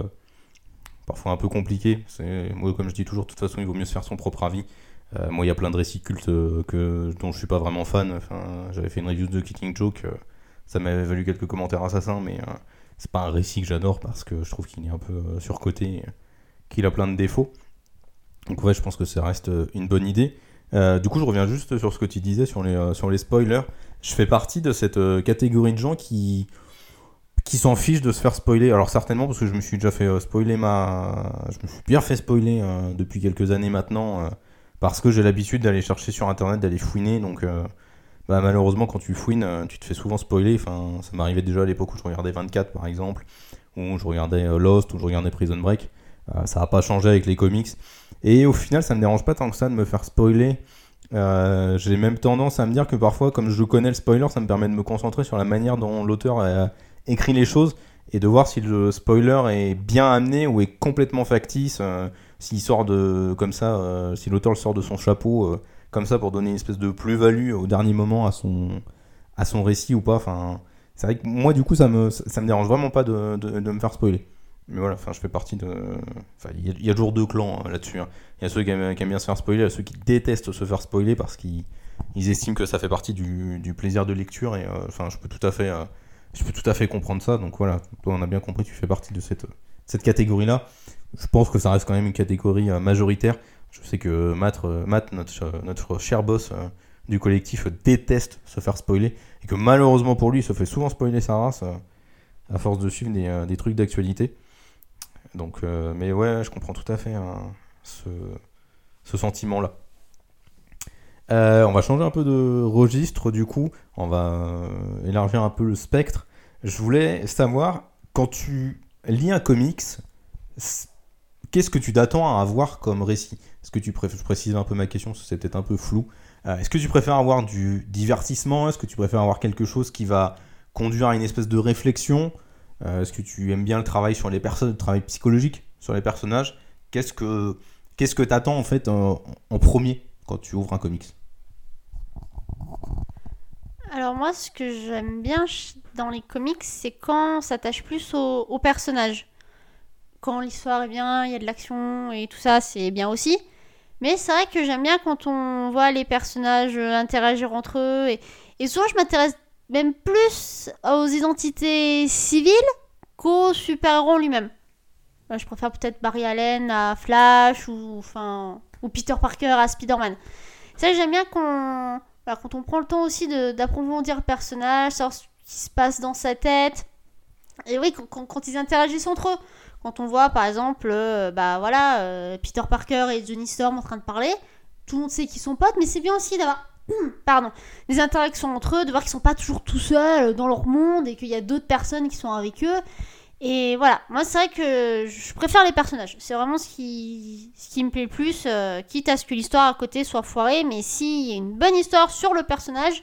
parfois un peu compliqué. Moi, comme je dis toujours, de toute façon, il vaut mieux se faire son propre avis. Euh, moi, il y a plein de récits cultes euh, que, dont je suis pas vraiment fan. J'avais fait une review de Killing Joke, euh, ça m'avait valu quelques commentaires assassins, mais c'est pas un récit que j'adore parce que je trouve qu'il est un peu surcoté, qu'il a plein de défauts. Donc ouais, je pense que ça reste une bonne idée. du coup, je reviens juste sur ce que tu disais sur les, sur les spoilers. Je fais partie de cette catégorie de gens qui, qui s'en fichent de se faire spoiler. Alors certainement parce que je me suis déjà fait spoiler ma... Je me suis bien fait spoiler depuis quelques années maintenant parce que j'ai l'habitude d'aller chercher sur internet, d'aller fouiner. Donc, euh, bah, malheureusement, quand tu fouines, euh, tu te fais souvent spoiler. Enfin, ça m'arrivait déjà à l'époque où je regardais 24 par exemple, ou je regardais euh, Lost, ou je regardais Prison Break. ça n'a pas changé avec les comics. Et au final, ça ne me dérange pas tant que ça de me faire spoiler. j'ai même tendance à me dire que parfois, comme je connais le spoiler, ça me permet de me concentrer sur la manière dont l'auteur a écrit les choses et de voir si le spoiler est bien amené ou est complètement factice s'il sort de comme ça, euh, si l'auteur le sort de son chapeau euh, comme ça pour donner une espèce de plus-value au dernier moment à son à son récit ou pas. Enfin, c'est vrai que moi du coup ça me ça me dérange vraiment pas de, de, me faire spoiler. Mais voilà, enfin je fais partie de. Enfin, il y, a toujours deux clans hein, là-dessus. Hein. Il y a ceux qui aiment, bien se faire spoiler, a ceux qui détestent se faire spoiler parce qu'ils estiment que ça fait partie du, du plaisir de lecture et euh, enfin je peux tout à fait je peux tout à fait comprendre ça. Donc voilà, toi on a bien compris, tu fais partie de cette cette catégorie là je pense que ça reste quand même une catégorie euh, majoritaire. Je sais que Matt, euh, euh, notre, cher boss du collectif, déteste se faire spoiler. Et que malheureusement pour lui, il se fait souvent spoiler sa race à force de suivre des, trucs d'actualité. Donc, mais ouais, je comprends tout à fait hein, ce sentiment-là. on va changer un peu de registre du coup, on va élargir un peu le spectre. Je voulais savoir, quand tu lis un comics, qu'est-ce que tu t'attends à avoir comme récit? Est-ce que tu préfères, je précise un peu ma question, c'est peut-être un peu flou. Euh, est-ce que tu préfères avoir du divertissement? Est-ce que tu préfères avoir quelque chose qui va conduire à une espèce de réflexion? Euh, Est-ce que tu aimes bien le travail sur les personnes, le travail psychologique sur les personnages? Qu'est-ce que qu'est-ce que t'attends en fait en, premier quand tu ouvres un comics? Alors moi, ce que j'aime bien dans les comics, c'est quand on s'attache plus aux personnages quand l'histoire est bien, il y a de l'action et tout ça, c'est bien aussi. Mais c'est vrai que j'aime bien quand on voit les personnages interagir entre eux. Et, souvent, je m'intéresse même plus aux identités civiles qu'aux super-héros lui-même. Je préfère peut-être Barry Allen à Flash ou, enfin, ou Peter Parker à Spider-Man. Ça, j'aime bien qu'on, quand on prend le temps aussi d'approfondir le personnage, savoir ce qui se passe dans sa tête. Et oui, quand ils interagissent entre eux. Quand on voit par exemple, euh, bah voilà, euh, Peter Parker et Johnny Storm en train de parler, tout le monde sait qu'ils sont potes, mais c'est bien aussi d'avoir pardon, des interactions entre eux, de voir qu'ils sont pas toujours tout seuls dans leur monde et qu'il y a d'autres personnes qui sont avec eux. Et voilà, moi c'est vrai que je préfère les personnages. C'est vraiment ce qui, me plaît le plus, euh, quitte à ce que l'histoire à côté soit foirée, mais s'il y a une bonne histoire sur le personnage,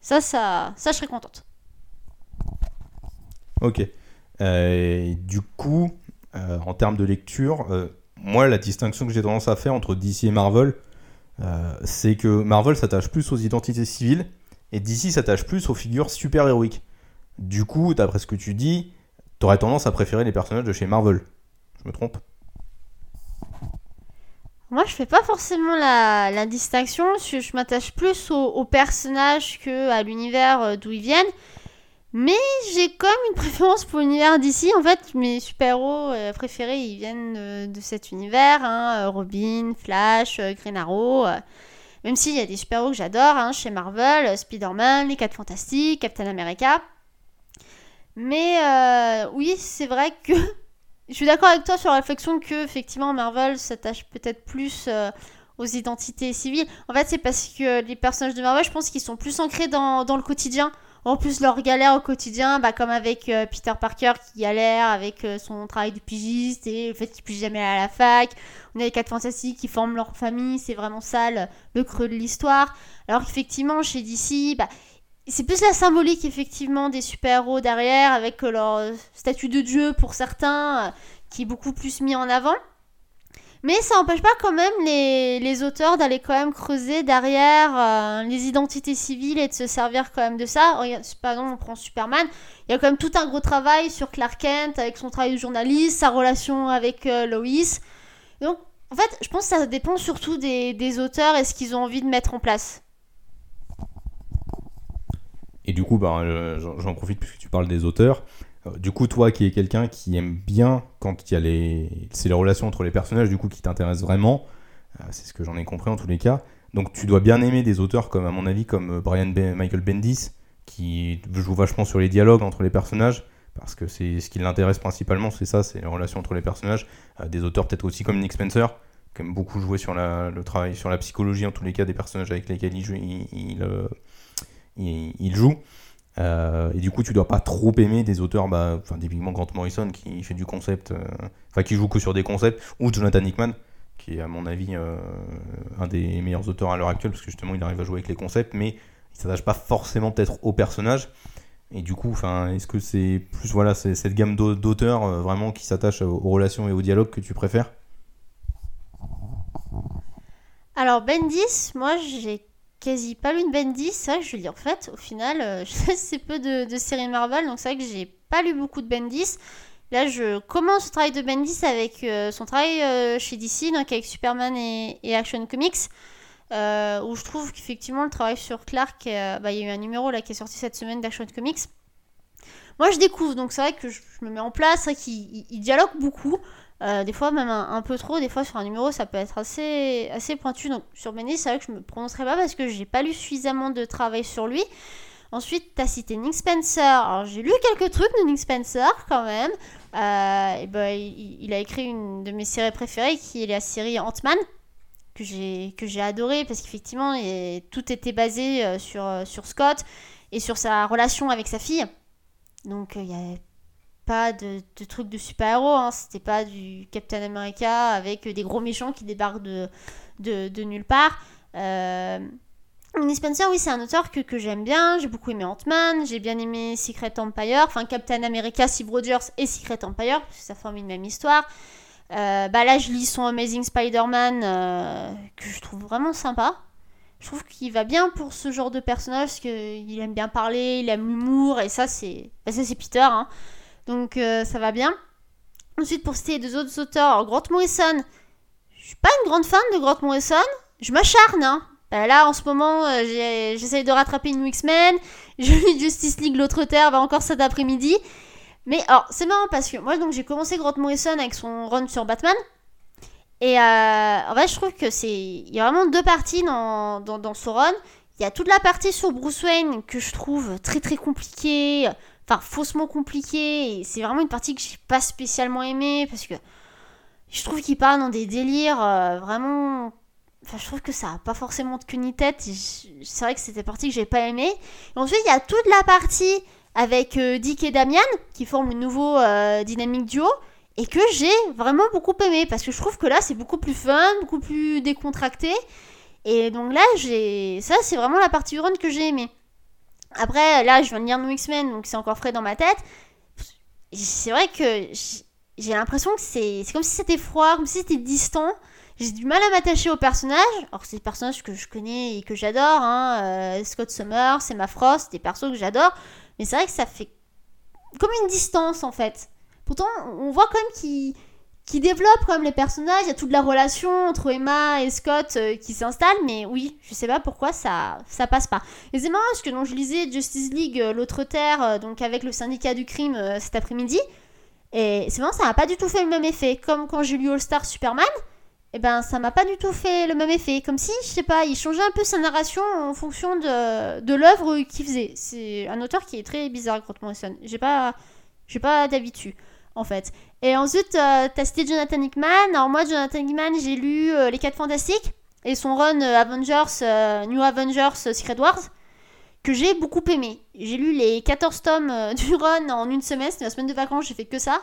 ça, ça, ça je serais contente. Ok. Du coup, euh, en termes de lecture, euh, moi, la distinction que j'ai tendance à faire entre DC et Marvel, euh, c'est que Marvel s'attache plus aux identités civiles et DC s'attache plus aux figures super-héroïques. Du coup, d'après ce que tu dis, t'aurais tendance à préférer les personnages de chez Marvel. Je me trompe? Moi, je fais pas forcément la, la distinction. Je, je m'attache plus aux, personnages que à l'univers d'où ils viennent. Mais j'ai comme une préférence pour l'univers d'ici. En fait, mes super-héros euh, préférés, ils viennent de, de cet univers. hein. Euh, Robin, Flash, euh, Green Arrow. euh. Même s'il y a des super-héros que j'adore hein, chez Marvel, euh, Spider-Man, les 4 Fantastiques, Captain America. Mais euh, oui, c'est vrai que je suis d'accord avec toi sur la réflexion que effectivement Marvel s'attache peut-être plus euh, aux identités civiles. En fait, c'est parce que les personnages de Marvel, je pense qu'ils sont plus ancrés dans le quotidien. En plus, leur galère au quotidien, bah, comme avec euh, Peter Parker qui galère avec euh, son travail de pigiste et le fait qu'il puisse jamais aller à la fac. On a les 4 fantastiques qui forment leur famille, c'est vraiment ça le, creux de l'histoire. Alors qu'effectivement, chez DC, bah, c'est plus la symbolique effectivement des super-héros derrière, avec euh, leur statut de dieu pour certains, qui est beaucoup plus mis en avant. Mais ça n'empêche pas quand même les, les auteurs d'aller quand même creuser derrière euh, les identités civiles et de se servir quand même de ça. Regarde, par exemple, on prend Superman, il y a quand même tout un gros travail sur Clark Kent avec son travail de journaliste, sa relation avec euh, Lois. Donc, en fait, je pense que ça dépend surtout des, des auteurs et ce qu'ils ont envie de mettre en place. Et du coup, bah, euh, j'en profite puisque tu parles des auteurs. Euh, Du coup, toi qui es quelqu'un qui aime bien quand il y a les... C'est les relations entre les personnages, du coup, qui t'intéressent vraiment. Euh, c'est ce que j'en ai compris en tous les cas. Donc tu dois bien aimer des auteurs comme, à mon avis, comme euh, Brian Michael Bendis, qui joue vachement sur les dialogues entre les personnages, parce que c'est ce qui l'intéresse principalement, c'est ça, c'est les relations entre les personnages. Des auteurs peut-être aussi comme Nick Spencer, qui aime beaucoup jouer sur le travail, sur la psychologie, en tous les cas, des personnages avec lesquels il joue. Il joue. Euh, et du coup, tu dois pas trop aimer des auteurs, bah, enfin, typiquement Grant Morrison qui fait du concept, euh, enfin, qui joue que sur des concepts, ou Jonathan Hickman, qui est à mon avis euh, un des meilleurs auteurs à l'heure actuelle, parce que justement, il arrive à jouer avec les concepts, mais il s'attache pas forcément peut-être au personnage. Et du coup, est-ce que c'est plus voilà, c'est cette gamme d'au- d'auteurs vraiment qui s'attachent aux, aux relations et au dialogue que tu préfères? Alors Bendis, moi j'ai quasi pas lu de Bendis, c'est vrai que je lis en fait, au final, euh, je peu de, de séries Marvel, donc c'est vrai que j'ai pas lu beaucoup de Bendis. Là, je commence le travail de Bendis avec euh, son travail euh, chez DC, donc avec Superman et, et Action Comics, euh, où je trouve qu'effectivement le travail sur Clark, bah, il y a eu un numéro là qui est sorti cette semaine d'Action Comics. Moi, je découvre, donc c'est vrai que je, je me mets en place, c'est vrai qu'il il- il dialogue beaucoup. Euh, des fois même un, peu trop, des fois sur un numéro ça peut être assez, assez pointu. Donc sur Bendis, c'est vrai que je me prononcerai pas parce que j'ai pas lu suffisamment de travail sur lui. Ensuite, t'as cité Nick Spencer. Alors j'ai lu quelques trucs de Nick Spencer quand même. Euh, et ben, il, il a écrit une de mes séries préférées qui est la série Ant-Man que j'ai que adoré parce qu'effectivement tout était basé euh, sur, sur Scott et sur sa relation avec sa fille. Donc il y a pas de, de trucs de super-héros, hein. c'était pas du Captain America avec des gros méchants qui débarquent de, de, nulle part. Euh... Nick Spencer, oui, c'est un auteur que, que j'aime bien, j'ai beaucoup aimé Ant-Man, j'ai bien aimé Secret Empire, enfin Captain America, Steve Rogers et Secret Empire, parce que ça forme une même histoire. Euh, bah là, je lis son Amazing Spider-Man, euh, que je trouve vraiment sympa. Je trouve qu'il va bien pour ce genre de personnage, parce qu'il aime bien parler, il aime l'humour, et ça, c'est bah, c'est Peter, hein. Donc euh, ça va bien. Ensuite, pour citer deux autres auteurs, alors, Grant Morrison. Je suis pas une grande fan de Grant Morrison. Je m'acharne, hein. Bah, là, en ce moment, euh, j'ai- j'essaye de rattraper une X-Men. Je lis Justice League l'autre terre, bah, encore cet après-midi. Mais c'est marrant parce que moi, donc, j'ai commencé Grant Morrison avec son run sur Batman. Et euh, en fait, je trouve que c'est. Il y a vraiment deux parties dans, dans, dans ce run. Il y a toute la partie sur Bruce Wayne que je trouve très très compliquée. Enfin, faussement compliquée. Et c'est vraiment une partie que j'ai pas spécialement aimée parce que je trouve qu'il part dans des délires euh, vraiment. Enfin, je trouve que ça a pas forcément de queue ni tête. C'est vrai que c'était partie que j'ai pas aimée. Ensuite, il y a toute la partie avec euh, Dick et Damian qui forment le nouveau euh, dynamique duo et que j'ai vraiment beaucoup aimé parce que je trouve que là c'est beaucoup plus fun, beaucoup plus décontracté et donc là j'ai ça c'est vraiment la partie run que j'ai aimé. Après là je viens de lire New X-Men donc c'est encore frais dans ma tête. C'est vrai que j'ai l'impression que c'est comme si c'était froid, comme si c'était distant. J'ai du mal à m'attacher aux personnages. Alors c'est des personnages que je connais et que j'adore, hein. euh, Scott Summers, Emma Frost, des persos que j'adore. Mais c'est vrai que ça fait comme une distance en fait. Pourtant, on voit quand même qu'ils qu'ils développent quand même les personnages. Il y a toute la relation entre Emma et Scott euh, qui s'installe. Mais oui, je sais pas pourquoi ça, ça passe pas. Et c'est marrant parce que donc, je lisais Justice League, euh, l'autre terre, euh, donc avec le syndicat du crime cet après-midi. Et c'est marrant, ça n'a pas du tout fait le même effet. Comme quand j'ai lu All Star Superman. Et ben, ça m'a pas du tout fait le même effet. Comme si, je sais pas, il changeait un peu sa narration en fonction de, de l'œuvre qu'il faisait. C'est un auteur qui est très bizarre, Grant Morrison. J'ai pas, j'ai pas d'habitude, en fait. Et ensuite, euh, t'as cité Jonathan Hickman. Alors moi, Jonathan Hickman, j'ai lu euh, Les 4 Fantastiques et son run euh, Avengers, euh, New Avengers Secret Wars, que j'ai beaucoup aimé. J'ai lu les 14 tomes du run en une semaine, c'était la semaine de vacances, j'ai fait que ça.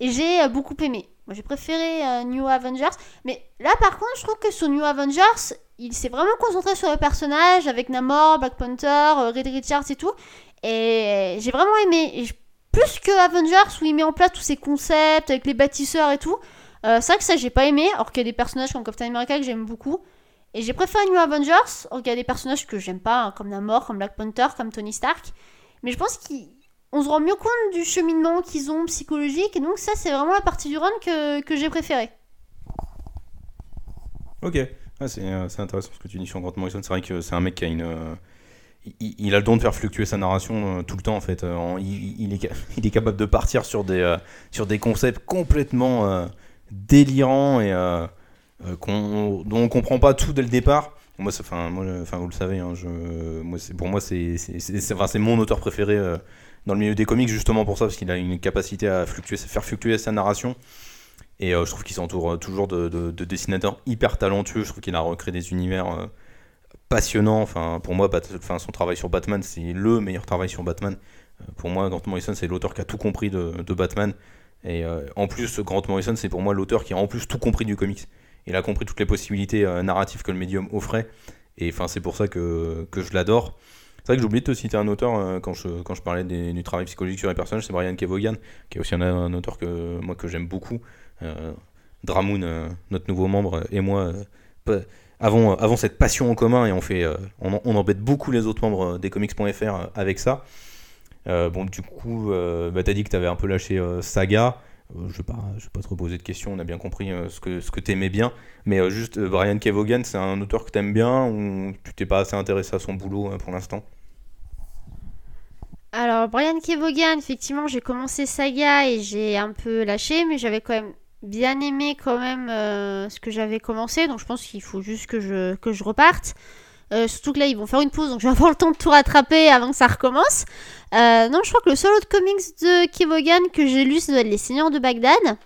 Et j'ai beaucoup aimé. Moi, j'ai préféré New Avengers. Mais là, par contre, je trouve que sur New Avengers, il s'est vraiment concentré sur les personnages avec Namor, Black Panther, Reed Richards et tout. Et j'ai vraiment aimé. Et je- plus que Avengers où il met en place tous ces concepts avec les bâtisseurs et tout. Euh, c'est vrai que ça, j'ai pas aimé. Alors qu'il y a des personnages comme Captain America que j'aime beaucoup. Et j'ai préféré New Avengers. Alors qu'il y a des personnages que j'aime pas, hein, comme Namor, comme Black Panther, comme Tony Stark. Mais je pense qu'on se rend mieux compte du cheminement qu'ils ont psychologique. Et donc, ça, c'est vraiment la partie du run que, que j'ai préférée. Ok, Ah, c'est euh, c'est intéressant ce que tu dis sur Grant Morrison. C'est vrai que c'est un mec qui a une. euh, il, a le don de faire fluctuer sa narration euh, tout le temps en fait. Euh, il, est, capable de partir sur des, euh, concepts complètement délirants et dont on comprend pas tout dès le départ. Moi, enfin, vous le savez, hein, pour moi, c'est mon auteur préféré dans le milieu des comics justement pour ça, parce qu'il a une capacité à faire fluctuer sa narration. Et je trouve qu'il s'entoure toujours de dessinateurs hyper talentueux. Je trouve qu'il a recréé des univers passionnants. Enfin, pour moi, son travail sur Batman, c'est le meilleur travail sur Batman. Euh, pour moi, Grant Morrison, c'est l'auteur qui a tout compris de, Batman. Et euh, en plus, Grant Morrison, c'est pour moi l'auteur qui a en plus tout compris du comics. Il a compris toutes les possibilités euh, narratives que le médium offrait. Et enfin, c'est pour ça que, que je l'adore. C'est vrai que j'ai oublié de te citer un auteur euh, quand, je, quand je parlais du travail psychologique sur les personnages, c'est Brian Kevogan, qui est aussi un, un auteur que moi que j'aime beaucoup. Dramoun, notre nouveau membre, et moi, avons, avons cette passion en commun et on, fait, euh, on, embête beaucoup les autres membres des comics.fr euh, avec ça. Euh, bon, du coup, euh, bah, t'as dit que t'avais un peu lâché euh, Saga. Euh, je vais pas, je vais pas trop poser de questions, on a bien compris euh, ce que, ce que t'aimais bien. Mais euh, juste, euh, Brian Kevogan, c'est un auteur que t'aimes bien ou tu t'es pas assez intéressé à son boulot euh, pour l'instant? Alors, Brian Kevogan, effectivement, j'ai commencé Saga et j'ai un peu lâché, mais j'avais quand même bien aimé quand même euh, ce que j'avais commencé, donc je pense qu'il faut juste que je, que je reparte. Euh, surtout que là, ils vont faire une pause, donc je vais avoir le temps de tout rattraper avant que ça recommence. Euh, non, je crois que le seul autre comics de Kevogan que j'ai lu, être Les Seigneurs de Bagdad,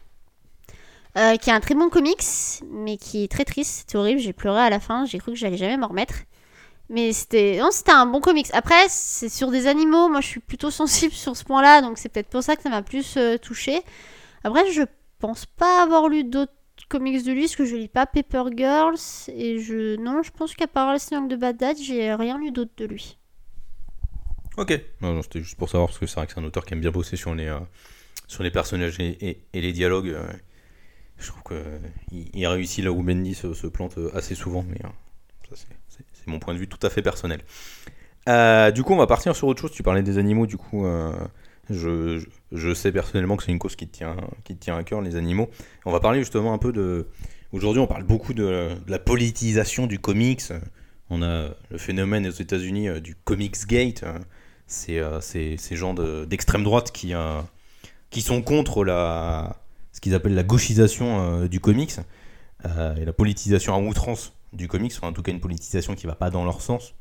qui est un très bon comics, mais qui est très triste, c'était horrible, j'ai pleuré à la fin, j'ai cru que j'allais jamais m'en remettre. Mais c'était non, c'était un bon comics. Après, c'est sur des animaux. Moi, je suis plutôt sensible sur ce point-là, donc c'est peut-être pour ça que ça m'a plus euh, touché. Après, je pense pas avoir lu d'autres comics de lui, parce que je lis pas Paper Girls et je non, je pense qu'à part Les Seigneurs de Bagdad, j'ai rien lu d'autre de lui. Ok. Non, c'était juste pour savoir, parce que c'est vrai que c'est un auteur qui aime bien bosser sur les, euh, sur les personnages et, et- et les dialogues. euh, je trouve qu'il il réussit là où Mendy se, se plante euh, assez souvent, mais euh, ça, c'est- mon point de vue tout à fait personnel. Euh, du coup, on va partir sur autre chose. Tu parlais des animaux, du coup, euh, je, je- je sais personnellement que c'est une cause qui tient, qui tient à cœur, les animaux. On va parler justement un peu de. Aujourd'hui, on parle beaucoup de, la politisation du comics. On a le phénomène aux États-Unis euh, du Comics Gate. c'est euh, ces, gens de- d'extrême droite qui, euh, qui sont contre la, ce qu'ils appellent la gauchisation du comics et la politisation à outrance du comics, en tout cas une politisation qui va pas dans leur sens,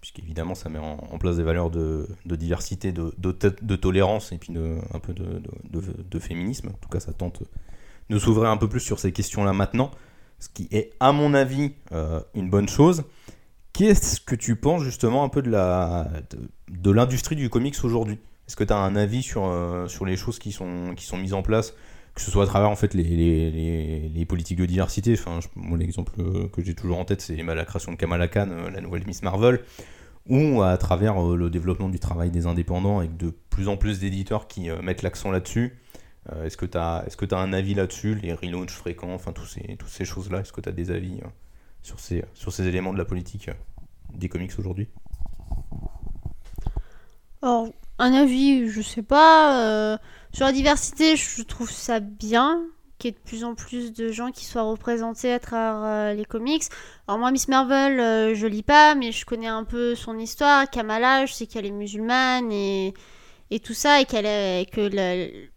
puisqu'évidemment ça met en, place des valeurs de, diversité, de, tolérance et puis un peu de, féminisme. En tout cas, ça tente de s'ouvrir un peu plus sur ces questions-là maintenant, ce qui est, à mon avis, euh, une bonne chose. Qu'est-ce que tu penses justement un peu de de, l'industrie du comics aujourd'hui? Est-ce que tu as un avis sur, euh, sur les choses qui sont, qui sont mises en place que ce soit à travers en fait les, les, politiques de diversité. Enfin, l'exemple que j'ai toujours en tête, c'est la création de Kamala Khan, euh, la nouvelle Miss Marvel, ou à travers euh, le développement du travail des indépendants avec de plus en plus d'éditeurs qui euh, mettent l'accent là-dessus. est-ce que tu as, est un avis là-dessus, les relaunchs fréquents, enfin tous ces, toutes ces choses-là Est-ce que tu as des avis sur, ces, sur ces éléments de la politique des comics aujourd'hui? Alors, un avis, je sais pas. Sur la diversité, je trouve ça bien qu'il y ait de plus en plus de gens qui soient représentés à travers euh, les comics. Alors moi, Miss Marvel, euh, je lis pas, mais je connais un peu son histoire. Kamala, je sais qu'elle est musulmane et, et tout ça, et, qu'elle que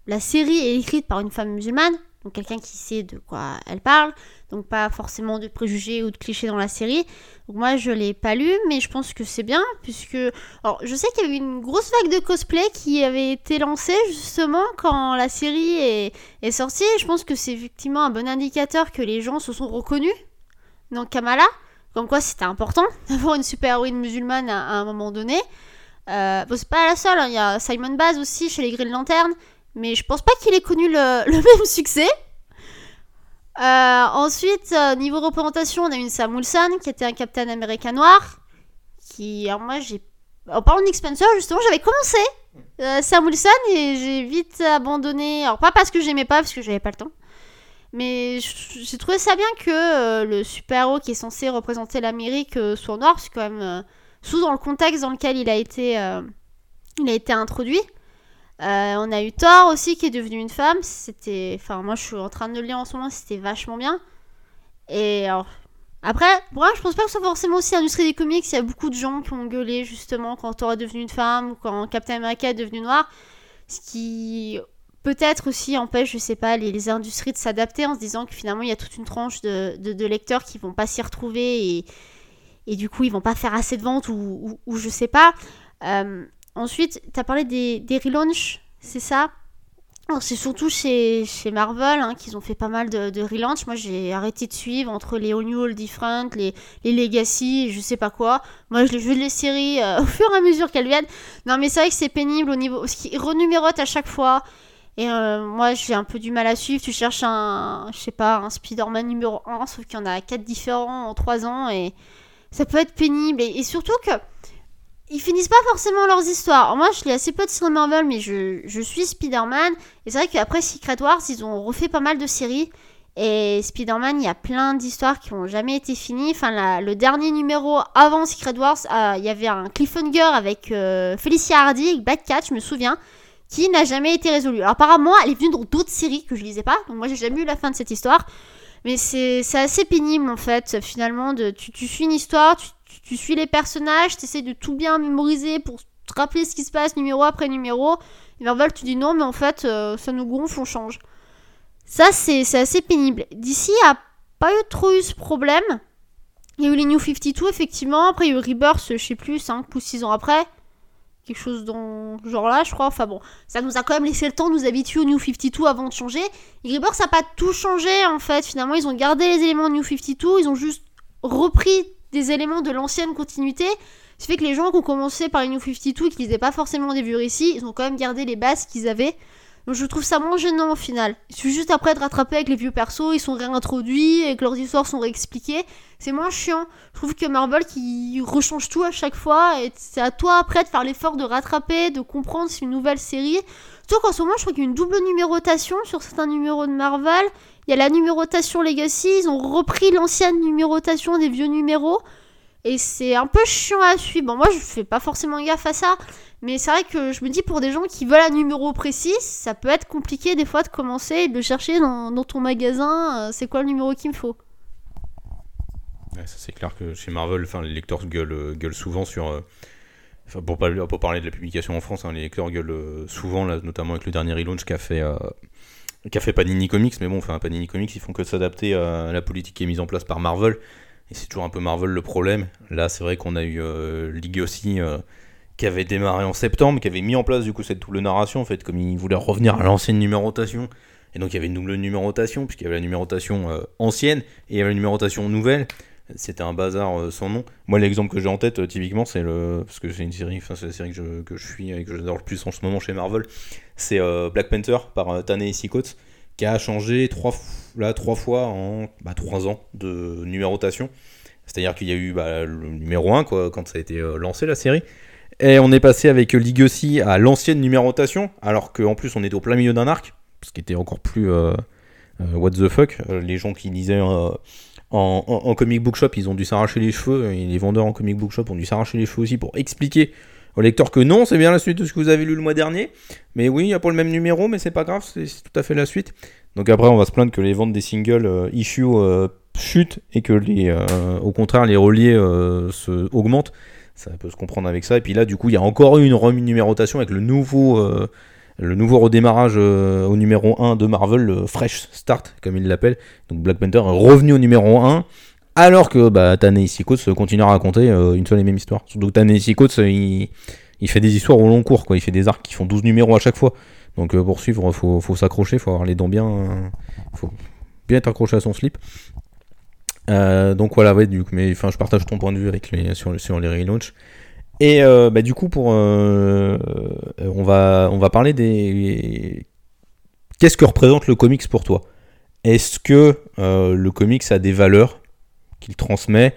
la, série est écrite par une femme musulmane, donc quelqu'un qui sait de quoi elle parle donc pas forcément de préjugés ou de clichés dans la série. Moi je l'ai pas lu, mais je pense que c'est bien, puisque... Alors je sais qu'il y avait une grosse vague de cosplay qui avait été lancée justement quand la série est, sortie, je pense que c'est effectivement un bon indicateur que les gens se sont reconnus dans Kamala, comme quoi c'était important d'avoir une super-héroïne musulmane à, un moment donné. Euh, bon, c'est pas la seule, hein. il y a Simon Baz aussi chez les Green Lantern, mais je pense pas qu'il ait connu le, même succès. Euh, ensuite, euh, niveau représentation, on a une Sam Wilson qui était un Captain Américain noir. Qui, alors moi, j'ai. En parlant d'Expenser, justement, j'avais commencé euh, Sam Wilson et j'ai vite abandonné. Alors, pas parce que j'aimais pas, parce que j'avais pas le temps. Mais j'ai trouvé ça bien que le super-héros qui est censé représenter l'Amérique soit noir, c'est quand même. sous dans le contexte dans lequel il a été, il a été introduit. Euh, on a eu Thor aussi qui est devenu une femme. C'était, enfin moi je suis en train de le lire en ce moment, c'était vachement bien. Et après, moi je pense pas que ce soit forcément aussi l'industrie des comics. Il y a beaucoup de gens qui ont gueulé justement quand Thor est devenu une femme ou quand Captain America est devenu noir, ce qui peut-être aussi empêche, je sais pas, les, industries de s'adapter en se disant que finalement il y a toute une tranche de, lecteurs qui vont pas s'y retrouver et, du coup ils vont pas faire assez de ventes ou, ou, je sais pas. Euh, Ensuite, tu as parlé des, des relaunchs, c'est ça? C'est surtout chez, Marvel hein, qu'ils ont fait pas mal de, de relaunch. Moi, j'ai arrêté de suivre entre les All New, All Different, les, Legacy, je sais pas quoi. Moi, je joue les séries euh, au fur et à mesure qu'elles viennent. Non, mais c'est vrai que c'est pénible au niveau. Ce qui renumérote à chaque fois. Et euh, moi, j'ai un peu du mal à suivre. Tu cherches un, je sais pas, un Spider-Man numéro 1, sauf qu'il y en a 4 différents en 3 ans. Et ça peut être pénible. et surtout que ils finissent pas forcément leurs histoires. moi, je lis assez peu de séries Marvel, mais je, je suis Spider-Man. Et c'est vrai qu'après Secret Wars, ils ont refait pas mal de séries. Et Spider-Man, il y a plein d'histoires qui ont jamais été finies. Enfin, le dernier numéro avant Secret Wars, euh, il y avait un cliffhanger avec euh, Felicia Hardy, avec Batcat, je me souviens, qui n'a jamais été résolu. Alors apparemment, elle est venue dans d'autres séries que je lisais pas. Donc moi, j'ai jamais eu la fin de cette histoire. Mais c'est assez pénible en fait, finalement. De, tu, tu suis une histoire, tu, tu suis les personnages, tu essaies de tout bien mémoriser pour te rappeler ce qui se passe numéro après numéro. Et Marvel, tu dis non, mais en fait, euh, ça nous gonfle, on change. Ça, c'est assez pénible. D'ici, a pas eu trop eu ce problème. Il y a eu les New 52, effectivement. Après, il y a eu Rebirth, je sais plus, 5 ou 6 ans après. Quelque chose dans genre là, je crois. Enfin bon, ça nous a quand même laissé le temps de nous habituer au New 52 avant de changer. Et Rebirth, ça n'a pas tout changé, en fait. Finalement, ils ont gardé les éléments de New 52. Ils ont juste repris des éléments de l'ancienne continuité. Ce fait que les gens qui ont commencé par les New 52 et qui lisaient pas forcément des vieux récits, ils ont quand même gardé les bases qu'ils avaient. Donc je trouve ça moins gênant au final. Il suffit juste après de rattraper avec les vieux persos, ils sont réintroduits et que leurs histoires sont réexpliquées. C'est moins chiant. Je trouve que Marvel qui rechange tout à chaque fois et c'est à toi après de faire l'effort de rattraper, de comprendre c'est une nouvelle série. Surtout qu'en ce moment je crois qu'il y a une double numérotation sur certains numéros de Marvel il y a la numérotation Legacy, ils ont repris l'ancienne numérotation des vieux numéros. Et c'est un peu chiant à suivre. Bon, moi, je fais pas forcément gaffe à ça. Mais c'est vrai que je me dis, pour des gens qui veulent un numéro précis, ça peut être compliqué des fois de commencer et de chercher dans, ton magasin, euh, c'est quoi le numéro qu'il me faut? ça c'est clair que chez Marvel, les lecteurs gueulent, euh, souvent sur... Euh, pour, pour, parler de la publication en France, hein, les lecteurs gueulent souvent, là, notamment avec le dernier relaunch qu'a fait qu'a fait Panini Comics, mais bon, enfin Panini Comics, ils font que s'adapter à la politique qui est mise en place par Marvel. Et c'est toujours un peu Marvel le problème. Là, c'est vrai qu'on a eu euh, Legacy euh, qui avait démarré en septembre, qui avait mis en place du coup cette double narration, en fait, comme il voulait revenir à l'ancienne numérotation. Et donc il y avait une double numérotation, puisqu'il y avait la numérotation euh, ancienne et il y avait la numérotation nouvelle. C'était un bazar euh, sans nom. Moi, l'exemple que j'ai en tête, euh, typiquement, c'est le. Parce que c'est une série, enfin, c'est la série que je, que je suis et que j'adore le plus en ce moment chez Marvel. C'est euh, Black Panther par euh, Ta-Nehisi qui a changé trois, là, trois fois en bah, trois ans de numérotation. C'est-à-dire qu'il y a eu bah, le numéro 1 quoi, quand ça a été lancé la série. Et on est passé avec Legacy à l'ancienne numérotation, alors qu'en plus on était au plein milieu d'un arc, ce qui était encore plus what the fuck. Les gens qui lisaient en, comic book shop, ils ont dû s'arracher les cheveux, et les vendeurs en comic book shop ont dû s'arracher les cheveux aussi pour expliquer au lecteur que non, c'est bien la suite de ce que vous avez lu le mois dernier. Mais oui, il n'y a pas le même numéro, mais c'est pas grave, c'est tout à fait la suite. Donc après, on va se plaindre que les ventes des singles euh, issue euh, chutent et que les, euh, au contraire les reliés euh, augmentent. Ça peut se comprendre avec ça. Et puis là, du coup, il y a encore eu une renumérotation avec le nouveau, euh, le nouveau redémarrage euh, au numéro 1 de Marvel, le Fresh Start, comme il l'appelle. Donc Black Panther est revenu au numéro 1. Alors que bah, Ta-Nehisi Coates continue à raconter euh, une seule et même histoire. Surtout que Coates, euh, il, il fait des histoires au long cours. Quoi. Il fait des arcs qui font 12 numéros à chaque fois. Donc pour suivre, il faut, faut s'accrocher, faut avoir les dents bien. faut bien être accroché à son slip. Donc voilà, ouais, du coup, mais enfin, je partage ton point de vue avec sur les relaunchs. Et euh, bah, du coup, pour, euh, euh, on, va, parler des. Qu'est-ce que représente le comics pour toi? Est-ce que le comics a des valeurs qu'il transmet?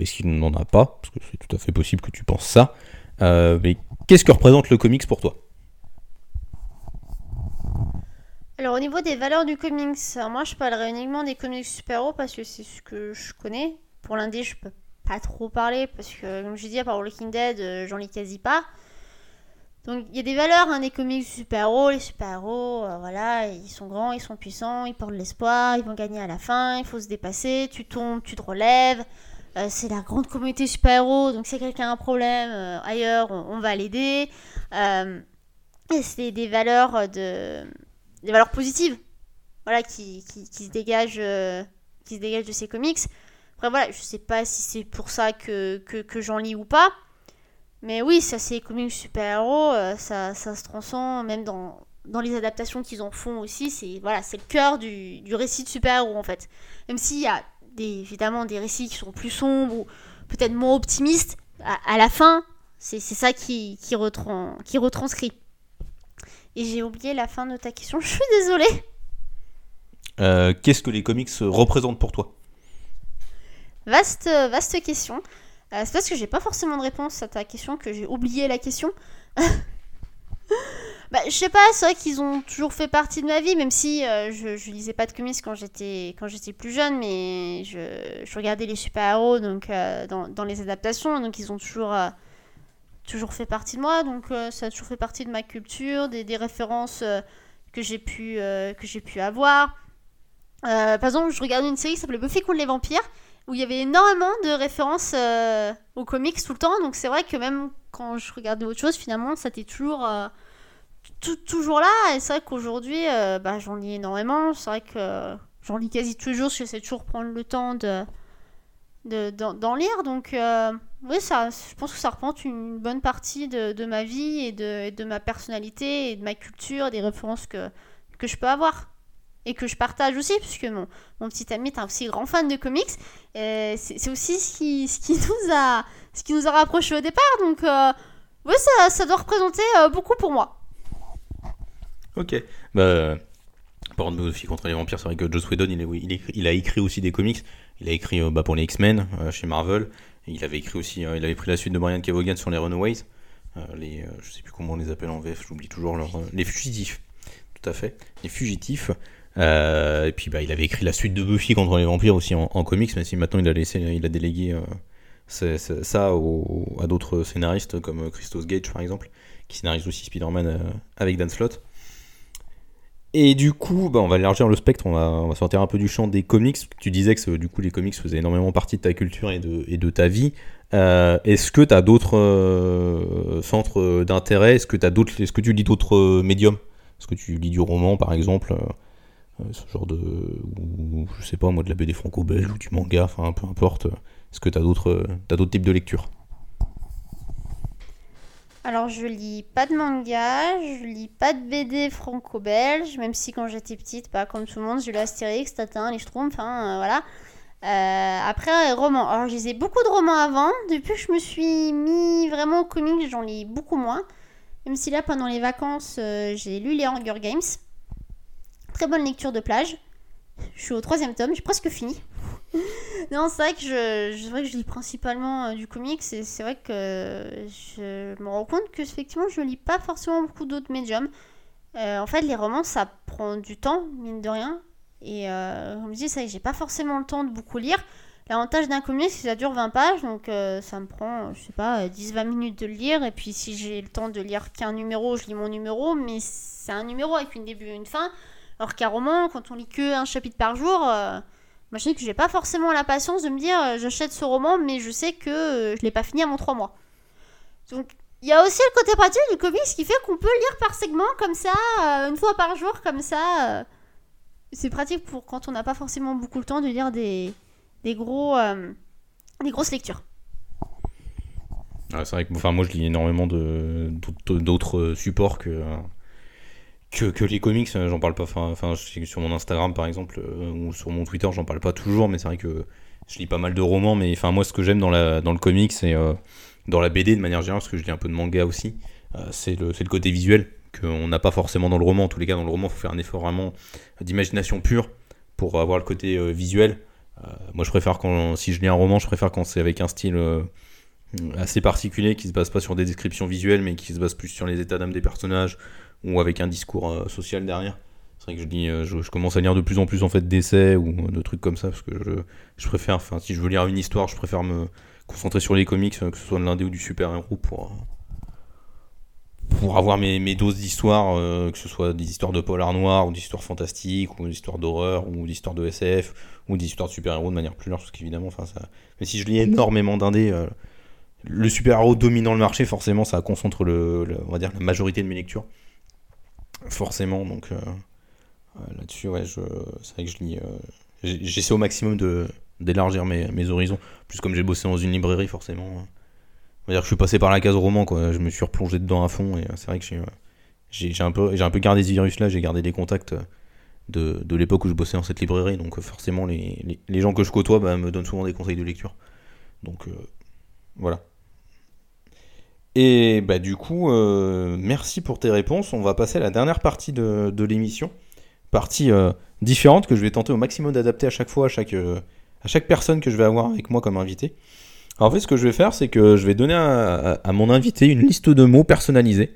Est-ce qu'il n'en a pas? Parce que c'est tout à fait possible que tu penses ça. Mais qu'est-ce que représente le comics pour toi? Alors au niveau des valeurs du comics, moi je parlerai uniquement des comics super-héros parce que c'est ce que je connais. Pour l'indé, je peux pas trop parler parce que comme j'ai dit, à part Walking Dead, euh, j'en lis quasi pas. Donc il y a des valeurs hein, des comics super-héros. Les super-héros, euh, voilà, ils sont grands, ils sont puissants, ils portent l'espoir, ils vont gagner à la fin, il faut se dépasser, tu tombes, tu te relèves. Euh, c'est la grande communauté super-héros, donc si quelqu'un a un problème ailleurs, on, va l'aider. C'est des valeurs de des valeurs positives voilà qui, qui, qui se dégagent qui se dégagent de ces comics après voilà je sais pas si c'est pour ça que, que, j'en lis ou pas mais oui ça c'est comics super héros ça, ça se transcend même dans dans les adaptations qu'ils en font aussi c'est voilà le cœur du, du récit de super héros en fait. Même s'il y a des, évidemment des récits qui sont plus sombres ou peut-être moins optimistes à, la fin c'est c'est ça qui, qui retranscrit. Et j'ai oublié la fin de ta question, je suis désolée. Euh, Qu'est-ce que les comics représentent pour toi? Vaste, vaste question. Euh, c'est parce que j'ai pas forcément de réponse à ta question que j'ai oublié la question. bah, je sais pas, c'est vrai qu'ils ont toujours fait partie de ma vie, même si euh, je, je lisais pas de comics quand j'étais quand j'étais plus jeune, mais je, regardais les super-héros donc euh, dans, dans les adaptations, donc ils ont toujours euh, toujours fait partie de moi, donc euh, ça a toujours fait partie de ma culture, des, des références euh, que j'ai pu euh, que j'ai pu avoir. Euh, par exemple, je regardais une série qui s'appelait Buffy contre les vampires, où il y avait énormément de références euh, aux comics tout le temps. Donc c'est vrai que même quand je regardais autre chose, finalement, ça était toujours, euh, toujours là. Et c'est vrai qu'aujourd'hui, euh, bah, j'en lis énormément. C'est vrai que j'en lis quasi tous les jours. J'essaie toujours prendre le temps de de- d'en lire. Donc oui, ça, je pense que ça représente une bonne partie de, de ma vie et de, de ma personnalité et de ma culture, des références que, que je peux avoir et que je partage aussi, puisque mon, mon petit ami est un aussi grand fan de comics. C'est aussi ce qui, ce, qui nous a, ce qui nous a rapprochés au départ. Donc, euh, ouais, ça, ça doit représenter euh, beaucoup pour moi. Ok. Bah, exemple, Buffy contre les vampires, c'est vrai que Joss Whedon, il, oui, a écrit aussi des comics. Il a écrit euh, bah, pour les X-Men chez Marvel. Il avait écrit aussi, il avait pris la suite de Brian Kevogan sur les Runaways. Les, je sais plus comment on les appelle en VF, j'oublie toujours leur, les fugitifs. Tout à fait, les fugitifs. Euh, et puis bah, il avait écrit la suite de Buffy contre les vampires aussi en, comics, même si maintenant il a laissé, il a délégué euh, ça à d'autres scénaristes comme euh, Christos Gage par exemple, qui scénarise aussi Spider-Man avec Dan Slott. Et du coup, bah, on va élargir le spectre, on va, sortir un peu du champ des comics. Tu disais que du coup les comics faisaient énormément partie de ta culture et de, ta vie. Est-ce que tu as d'autres centres d'intérêt? Est-ce que, tu lis d'autres médiums? Est-ce que tu lis du roman par exemple? Ce genre de. ou je sais pas moi, de la BD franco-belge ou du manga, enfin peu importe. Est-ce que tu as d'autres d'autres types de lectures alors je lis pas de manga, je lis pas de BD franco-belge, même si quand j'étais petite, pas comme tout le monde, j'ai lu Astérix, Tatin, les Schtroumpfs, enfin voilà. Euh, après, romans. Alors je lisais beaucoup de romans avant, depuis que je me suis mis vraiment au comics, j'en lis beaucoup moins. Même si là, pendant les vacances, euh, j'ai lu les Hunger Games. Très bonne lecture de plage. Je suis au troisième tome, j'ai presque fini. non, c'est vrai que je, vrai que je lis principalement euh, du comics c'est vrai que je me rends compte que effectivement je lis pas forcément beaucoup d'autres médiums. Euh, en fait, les romans ça prend du temps, mine de rien. Et euh, comme je dis, ça j'ai pas forcément le temps de beaucoup lire. L'avantage d'un comics, c'est que ça dure 20 pages, donc ça me prend, je sais pas, 10-20 minutes de le lire. Et puis si j'ai le temps de lire qu'un numéro, je lis mon numéro, mais c'est un numéro avec une début et une fin. Alors qu'un roman, quand on lit que un chapitre par jour, moi, je sais que j'ai pas forcément la patience de me dire euh, j'achète ce roman, mais je sais que euh, je l'ai pas fini avant 3 mois. Donc, il y a aussi le côté pratique du comics qui fait qu'on peut lire par segment comme ça, euh, une fois par jour, comme ça. c'est pratique pour quand on n'a pas forcément beaucoup le temps de lire des, gros, des grosses lectures. c'est vrai que moi je lis énormément d'autres supports que, que, les comics, euh, j'en parle pas. Enfin, sur mon Instagram par exemple euh, ou sur mon Twitter, j'en parle pas toujours, mais c'est vrai que je lis pas mal de romans. Mais enfin, moi, ce que j'aime dans, dans le comics et euh, dans la BD de manière générale, parce que je lis un peu de manga aussi, c'est le, le côté visuel qu'on n'a pas forcément dans le roman. En tous les cas, dans le roman, il faut faire un effort vraiment d'imagination pure pour avoir le côté visuel. moi, je préfère quand, si je lis un roman, je préfère quand c'est avec un style assez particulier qui se base pas sur des descriptions visuelles, mais qui se base plus sur les états d'âme des personnages ou avec un discours euh, social derrière. C'est vrai que je, dis, euh, je, commence à lire de plus en plus en fait d'essais ou de trucs comme ça parce que je, je préfère, enfin si je veux lire une histoire, je préfère me concentrer sur les comics, que ce soit de l'indé ou du super-héros pour, pour avoir mes, mes doses d'histoire, euh, que ce soit des histoires de polar noir ou d'histoires fantastiques ou des histoires d'horreur ou d'histoires de SF ou des histoires de super-héros de manière plus large parce qu'évidemment, enfin. Mais si je lis énormément d'indés, le super-héros dominant le marché, forcément ça concentre le, on va dire la majorité de mes lectures. Forcément, donc euh, là-dessus, ouais, c'est vrai que je lis. Euh, j'essaie au maximum de d'élargir mes, horizons. Plus comme j'ai bossé dans une librairie, forcément. On va dire que je suis passé par la case roman, quoi. Je me suis replongé dedans à fond, et c'est vrai que j'ai, un peu, gardé ce virus-là, j'ai gardé des contacts de, l'époque où je bossais dans cette librairie, donc forcément, les, gens que je côtoie bah, me donnent souvent des conseils de lecture. Donc euh, voilà. Et bah du coup, euh, merci pour tes réponses. On va passer à la dernière partie de, l'émission. Partie euh, différente que je vais tenter au maximum d'adapter à chaque fois, à chaque, euh, à chaque personne que je vais avoir avec moi comme invité. Alors, en fait, ce que je vais faire, c'est que je vais donner à, mon invité une liste de mots personnalisés.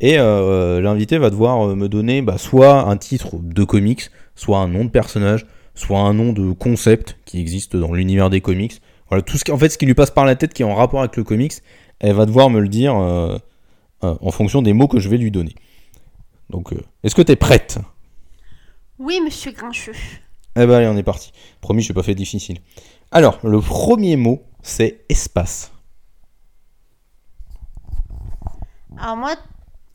Et l'invité va devoir me donner bah, soit un titre de comics, soit un nom de personnage, soit un nom de concept qui existe dans l'univers des comics. Voilà, tout ce qui, en fait, ce qui lui passe par la tête qui est en rapport avec le comics elle va devoir me le dire euh, euh, en fonction des mots que je vais lui donner. Donc, euh, est-ce que tu es prête? Oui, monsieur Grincheux. Eh ben allez, on est parti. Promis, je n'ai pas fait difficile. Alors, le premier mot, c'est espace. Alors moi,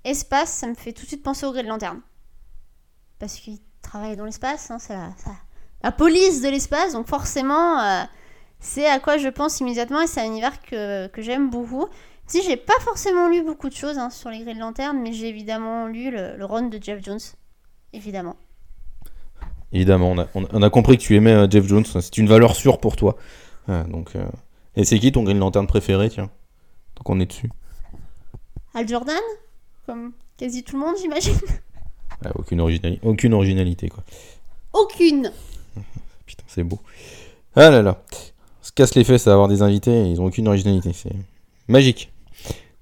espace, ça me fait tout de suite penser au gré de lanterne. Parce qu'il travaille dans l'espace, hein, c'est la, police de l'espace, donc forcément, c'est à quoi je pense immédiatement et c'est un univers que, j'aime beaucoup. Si j'ai pas forcément lu beaucoup de choses hein, sur les grilles de lanterne, mais j'ai évidemment lu le, run de Jeff Jones. Évidemment. Évidemment, on a, compris que tu aimais euh, Jeff Jones, c'est une valeur sûre pour toi. donc, euh, Et c'est qui ton grille de lanterne préféré, tiens? Donc on est dessus. Al Jordan Comme quasi tout le monde, j'imagine. aucune, originalité, aucune originalité, quoi. Aucune Putain, c'est beau. Ah là là casse les fesses à avoir des invités ils ont aucune originalité. C'est magique.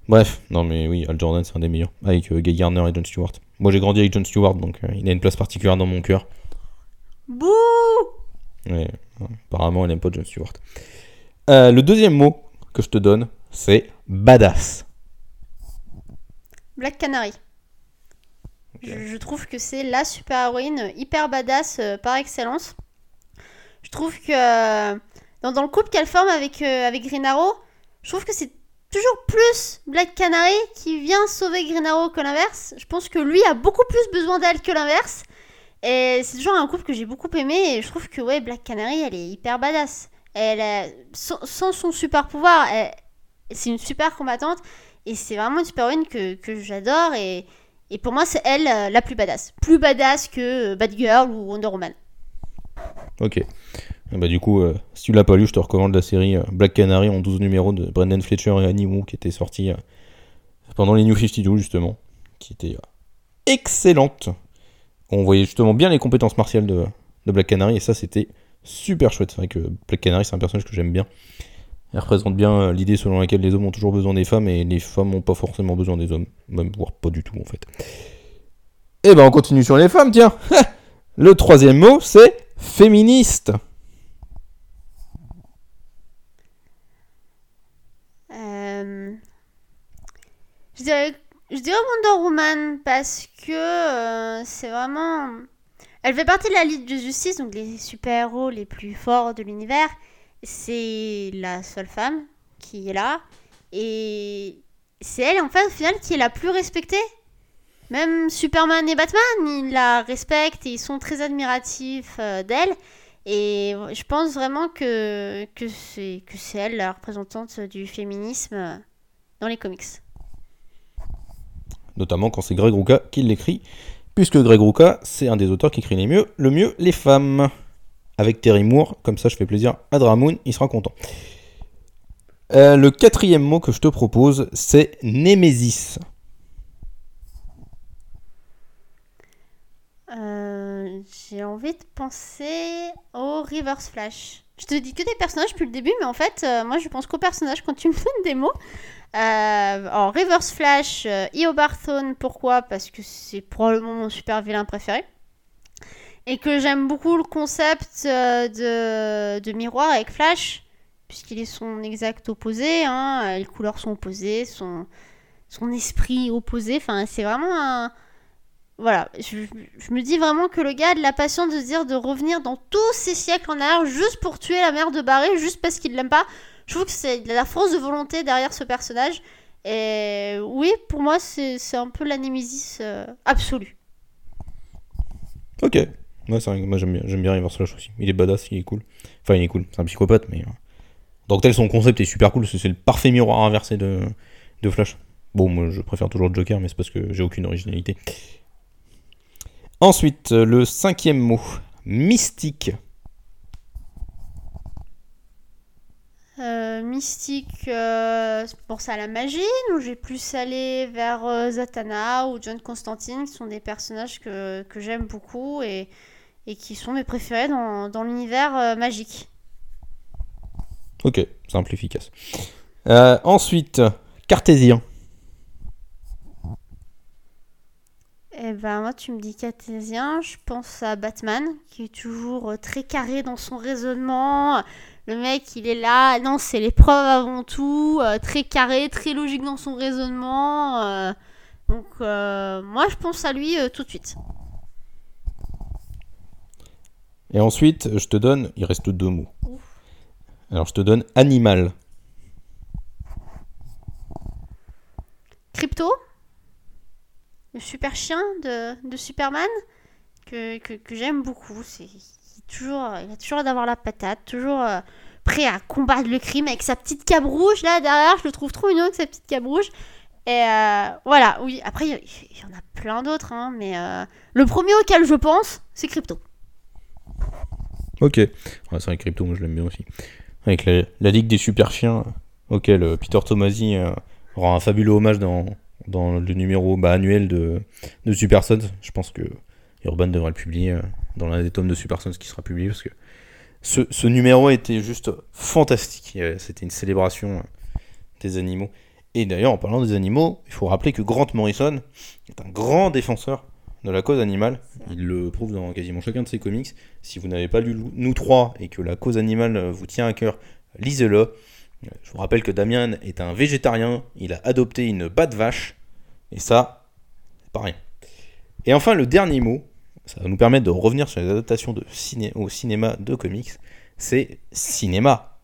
Bref, non mais oui, Al Jordan c'est un des meilleurs. Avec euh, Gay Gardner et John Stewart. Moi j'ai grandi avec John Stewart donc euh, il a une place particulière dans mon cœur. Bouh ouais, Apparemment elle n'aime pas John Stewart. Euh, le deuxième mot que je te donne c'est badass. Black Canary. Je, trouve que c'est la super héroïne hyper badass par excellence. Je trouve que dans, le couple qu'elle forme avec, euh, avec Green Arrow, je trouve que c'est toujours plus Black Canary qui vient sauver Green Arrow que l'inverse. Je pense que lui a beaucoup plus besoin d'elle que l'inverse. Et c'est toujours un couple que j'ai beaucoup aimé et je trouve que ouais, Black Canary, elle est hyper badass. Elle a- sans, son super pouvoir, c'est une super combattante et c'est vraiment une super héroïne que, que j'adore et, et pour moi c'est elle euh, la plus badass. Plus badass que euh, Batgirl ou Wonder Woman. Ok. Et bah, du coup, euh, si tu l'as pas lu, je te recommande la série euh, Black Canary en 12 numéros de Brendan Fletcher et Annie Wu qui était sortie euh, pendant les New 52 justement, qui était excellente. On voyait justement bien les compétences martiales de, Black Canary et ça c'était super chouette. C'est vrai que Black Canary c'est un personnage que j'aime bien. Elle représente bien l'idée selon laquelle les hommes ont toujours besoin des femmes et les femmes n'ont pas forcément besoin des hommes, voire pas du tout en fait. Et ben on continue sur les femmes, tiens. Le troisième mot c'est féministe. Je dirais, je dirais Wonder Woman parce que euh, c'est vraiment. Elle fait partie de la Ligue de Justice, donc les super-héros les plus forts de l'univers. C'est la seule femme qui est là. Et c'est elle, en fait, au final, qui est la plus respectée. Même Superman et Batman, ils la respectent et ils sont très admiratifs euh, d'elle. Et je pense vraiment que, que c'est elle la représentante du féminisme euh, dans les comics. Notamment quand c'est Greg Rucka qui l'écrit, puisque Greg Rucka, c'est un des auteurs qui écrit les mieux, le mieux les femmes. Avec Terry Moore, comme ça je fais plaisir à Dramoon, il sera content. Euh, le quatrième mot que je te propose, c'est Némésis. Euh, J'ai envie de penser au Reverse Flash. Je te dis que des personnages depuis le début, mais en fait, euh, moi je pense qu'aux personnages quand tu me donnes des mots. Euh, en Reverse Flash, euh, Io Barthone, pourquoi? Parce que c'est probablement mon super vilain préféré. Et que j'aime beaucoup le concept euh, de, de miroir avec Flash, puisqu'il est son exact opposé. Hein, les couleurs sont opposées, son, esprit opposé. Enfin, c'est vraiment un voilà, je, je me dis vraiment que le gars a de la patience de se dire de revenir dans tous ces siècles en arrière juste pour tuer la mère de Barry, juste parce qu'il l'aime pas. Je trouve que c'est la force de volonté derrière ce personnage. Et oui, pour moi, c'est un peu la némésis euh, absolue. Ok. Moi j'aime bien, bien Reverse Flash aussi. Il est badass, il est cool. Enfin, il est cool, c'est un psychopathe, mais. euh, Donc, tel son concept est super cool, c'est le parfait miroir inversé de, de Flash. Bon, moi je préfère toujours Joker, mais c'est parce que j'ai aucune originalité. Ensuite, euh, le cinquième mot, mystique. Euh, mystique, euh, je pense à la magie, ou j'ai plus allé vers euh, Zatanna ou John Constantine, qui sont des personnages que, que j'aime beaucoup et, et qui sont mes préférés dans, dans l'univers euh, magique. Ok, simple, efficace. Euh, ensuite, cartésien. Eh ben moi tu me dis cartésien, je pense à Batman qui est toujours très carré dans son raisonnement. Le mec il est là, non c'est l'épreuve avant tout, euh, très carré, très logique dans son raisonnement. euh, donc euh, moi je pense à lui tout de suite. Et ensuite, je te donne, il reste deux mots. Alors, je te donne animal. Crypto, le super chien de, de Superman que, que, que j'aime beaucoup. C'est toujours, il a toujours d'avoir la patate, toujours euh, prêt à combattre le crime avec sa petite cape rouge là derrière. Je le trouve trop mignon avec sa petite cape rouge. Et euh, voilà, oui. Après, il y, en a plein d'autres, hein, mais euh, le premier auquel je pense, c'est Crypto. Ok. C'est vrai, Crypto, moi je l'aime bien aussi. Avec la, Ligue des Super Chiens, auquel euh, Peter Tomasi euh, rend un fabuleux hommage dans, dans le numéro bah, annuel de, de Super Sons. Je pense que Urban devrait le publier euh, dans l'un des tomes de Super Sons qui sera publié parce que ce, numéro était juste fantastique. C'était une célébration euh, des animaux. Et d'ailleurs, en parlant des animaux, il faut rappeler que Grant Morrison est un grand défenseur de la cause animale. Il le prouve dans quasiment chacun de ses comics. Si vous n'avez pas lu Nous trois et que la cause animale euh, vous tient à cœur, lisez-le. Euh, Je vous rappelle que Damien est un végétarien, il a adopté une batte vache, et ça, c'est pas rien. Et enfin, le dernier mot, ça va nous permettre de revenir sur les adaptations au cinéma de comics, c'est cinéma.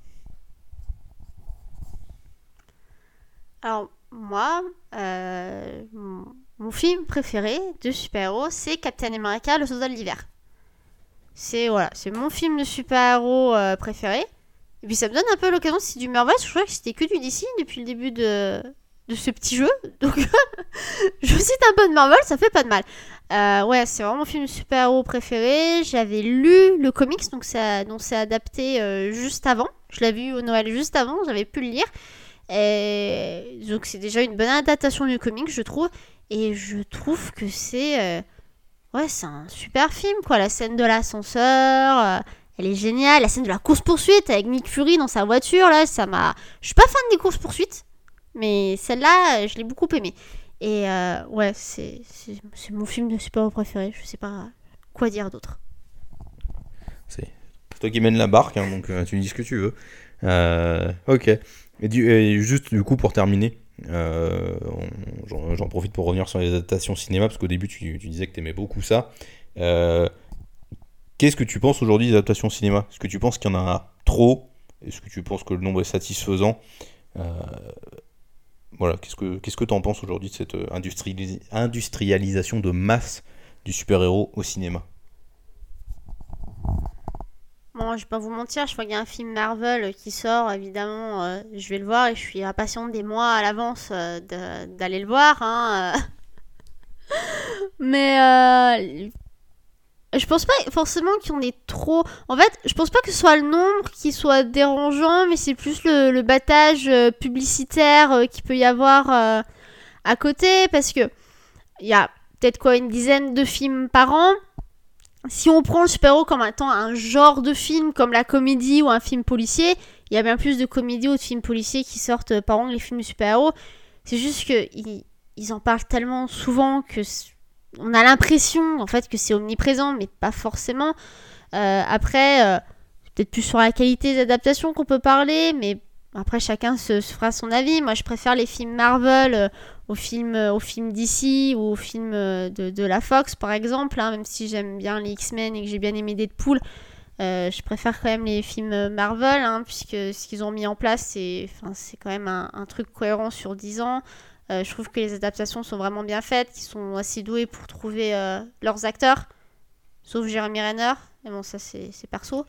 Alors, moi, euh, mon, film préféré de super-héros, c'est Captain America, le soldat de l'hiver. C'est voilà, c'est mon film de super-héros euh, préféré. Et puis ça me donne un peu l'occasion, si du Marvel, je crois que c'était que du DC depuis le début de, de ce petit jeu. Donc je cite un peu de Marvel, ça fait pas de mal. Euh, ouais, c'est vraiment mon film super-héros préféré. J'avais lu le comics, donc ça, donc c'est adapté euh, juste avant. Je l'avais vu au Noël juste avant, j'avais pu le lire. Donc c'est déjà une bonne adaptation du comics, je trouve. Et je trouve que c'est euh, ouais, c'est un super film quoi. La scène de l'ascenseur, elle est géniale. La scène de la course poursuite avec Nick Fury dans sa voiture là, ça m'a. Je suis pas fan des courses poursuites, mais celle-là, je l'ai beaucoup aimée. Et euh, ouais, c'est mon film de super-héros préféré. Je sais pas quoi dire d'autre. C'est toi qui mène la barque, hein, donc euh, tu dis ce que tu veux. Euh, ok. Et, juste du coup pour terminer, euh, j'en profite pour revenir sur les adaptations cinéma, parce qu'au début tu, tu disais que tu aimais beaucoup ça. Qu'est-ce que tu penses aujourd'hui des adaptations cinéma? Est-ce que tu penses qu'il y en a trop? Est-ce que tu penses que le nombre est satisfaisant? Voilà, qu'est-ce que qu'est-ce que tu en penses aujourd'hui de cette euh, industrialis- industrialisation de masse du super-héros au cinéma? Bon, je vais pas vous mentir, je crois qu'il y a un film Marvel qui sort, évidemment, euh, je vais le voir et je suis impatiente des mois à l'avance euh, d'aller le voir. hein. Mais je pense pas forcément qu'il y en ait trop. En fait, je pense pas que ce soit le nombre qui soit dérangeant, mais c'est plus le, battage euh, publicitaire euh, qu'il peut y avoir euh, à côté, parce que il y a peut-être quoi une dizaine de films par an si on prend le super-héros comme un genre de film, comme la comédie ou un film policier, il y a bien plus de comédies ou de films policiers qui sortent par an que les films super-héros. C'est juste que ils, ils en parlent tellement souvent que on a l'impression en fait que c'est omniprésent, mais pas forcément. Euh, après, euh, peut-être plus sur la qualité des adaptations qu'on peut parler, mais après chacun se, fera son avis. Moi, je préfère les films Marvel euh, aux films, euh, aux films DC ou aux films de, la Fox, par exemple. hein, même si j'aime bien les X-Men et que j'ai bien aimé Deadpool, je préfère quand même les films Marvel, hein, puisque ce qu'ils ont mis en place, c'est c'est quand même un, un truc cohérent sur 10 ans. Euh, je trouve que les adaptations sont vraiment bien faites, qu'ils sont assez doués pour trouver euh, leurs acteurs, sauf Jeremy Renner. Mais bon, ça, c'est perso.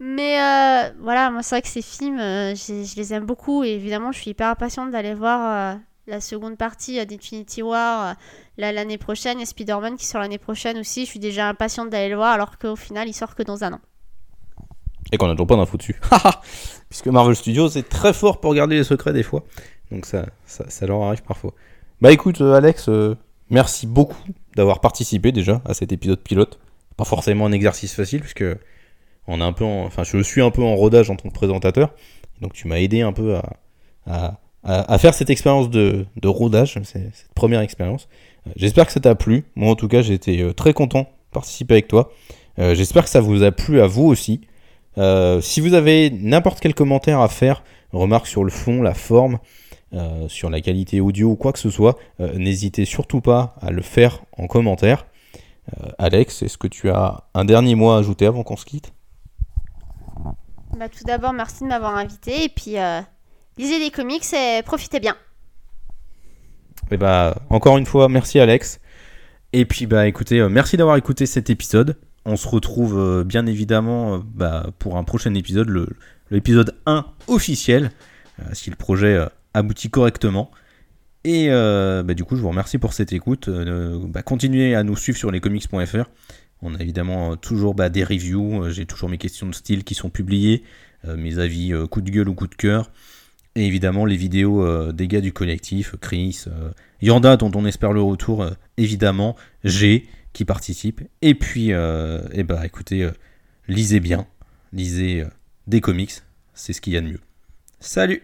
Mais euh, voilà, moi, c'est vrai que ces films, je, les aime beaucoup. Et évidemment, je suis hyper impatiente d'aller voir la seconde partie d'Infinity War l'année prochaine. Et Spider-Man qui sort l'année prochaine aussi. Je suis déjà impatiente d'aller le voir, alors qu'au final, il sort que dans un an. Et qu'on n'a toujours pas d'infos dessus. Puisque Marvel Studios est très fort pour garder les secrets des fois. Donc ça, ça, leur arrive parfois. Bah écoute, euh, Alex, euh, merci beaucoup d'avoir participé déjà à cet épisode pilote. Pas forcément un exercice facile, puisque on un peu en- enfin, je suis un peu en rodage en tant que présentateur. Donc tu m'as aidé un peu à, à, faire cette expérience de, de rodage, cette première expérience. Euh, J'espère que ça t'a plu. Moi en tout cas, j'ai été très content de participer avec toi. J'espère que ça vous a plu à vous aussi. Euh, si vous avez n'importe quel commentaire à faire, remarque sur le fond, la forme, euh, sur la qualité audio ou quoi que ce soit, euh, n'hésitez surtout pas à le faire en commentaire. Alex, est-ce que tu as un dernier mot à ajouter avant qu'on se quitte? Bah, tout d'abord, merci de m'avoir invité. Et puis, lisez des comics et profitez bien. Et bah, encore une fois, merci Alex. Et puis, bah, écoutez, merci d'avoir écouté cet épisode. On se retrouve euh, bien évidemment euh, bah, pour un prochain épisode, l'épisode 1 officiel, euh, si le projet aboutit correctement. Et bah, du coup, je vous remercie pour cette écoute. Bah, continuez à nous suivre sur lescomics.fr. On a évidemment toujours des reviews. J'ai toujours mes questions de style qui sont publiées, mes avis coup de gueule ou coup de cœur. Et évidemment, les vidéos des gars du collectif, Chris, Yanda, dont on espère le retour, évidemment, G, qui participe. Et puis, euh, eh bah, écoutez, euh, lisez bien, lisez euh, des comics, c'est ce qu'il y a de mieux. Salut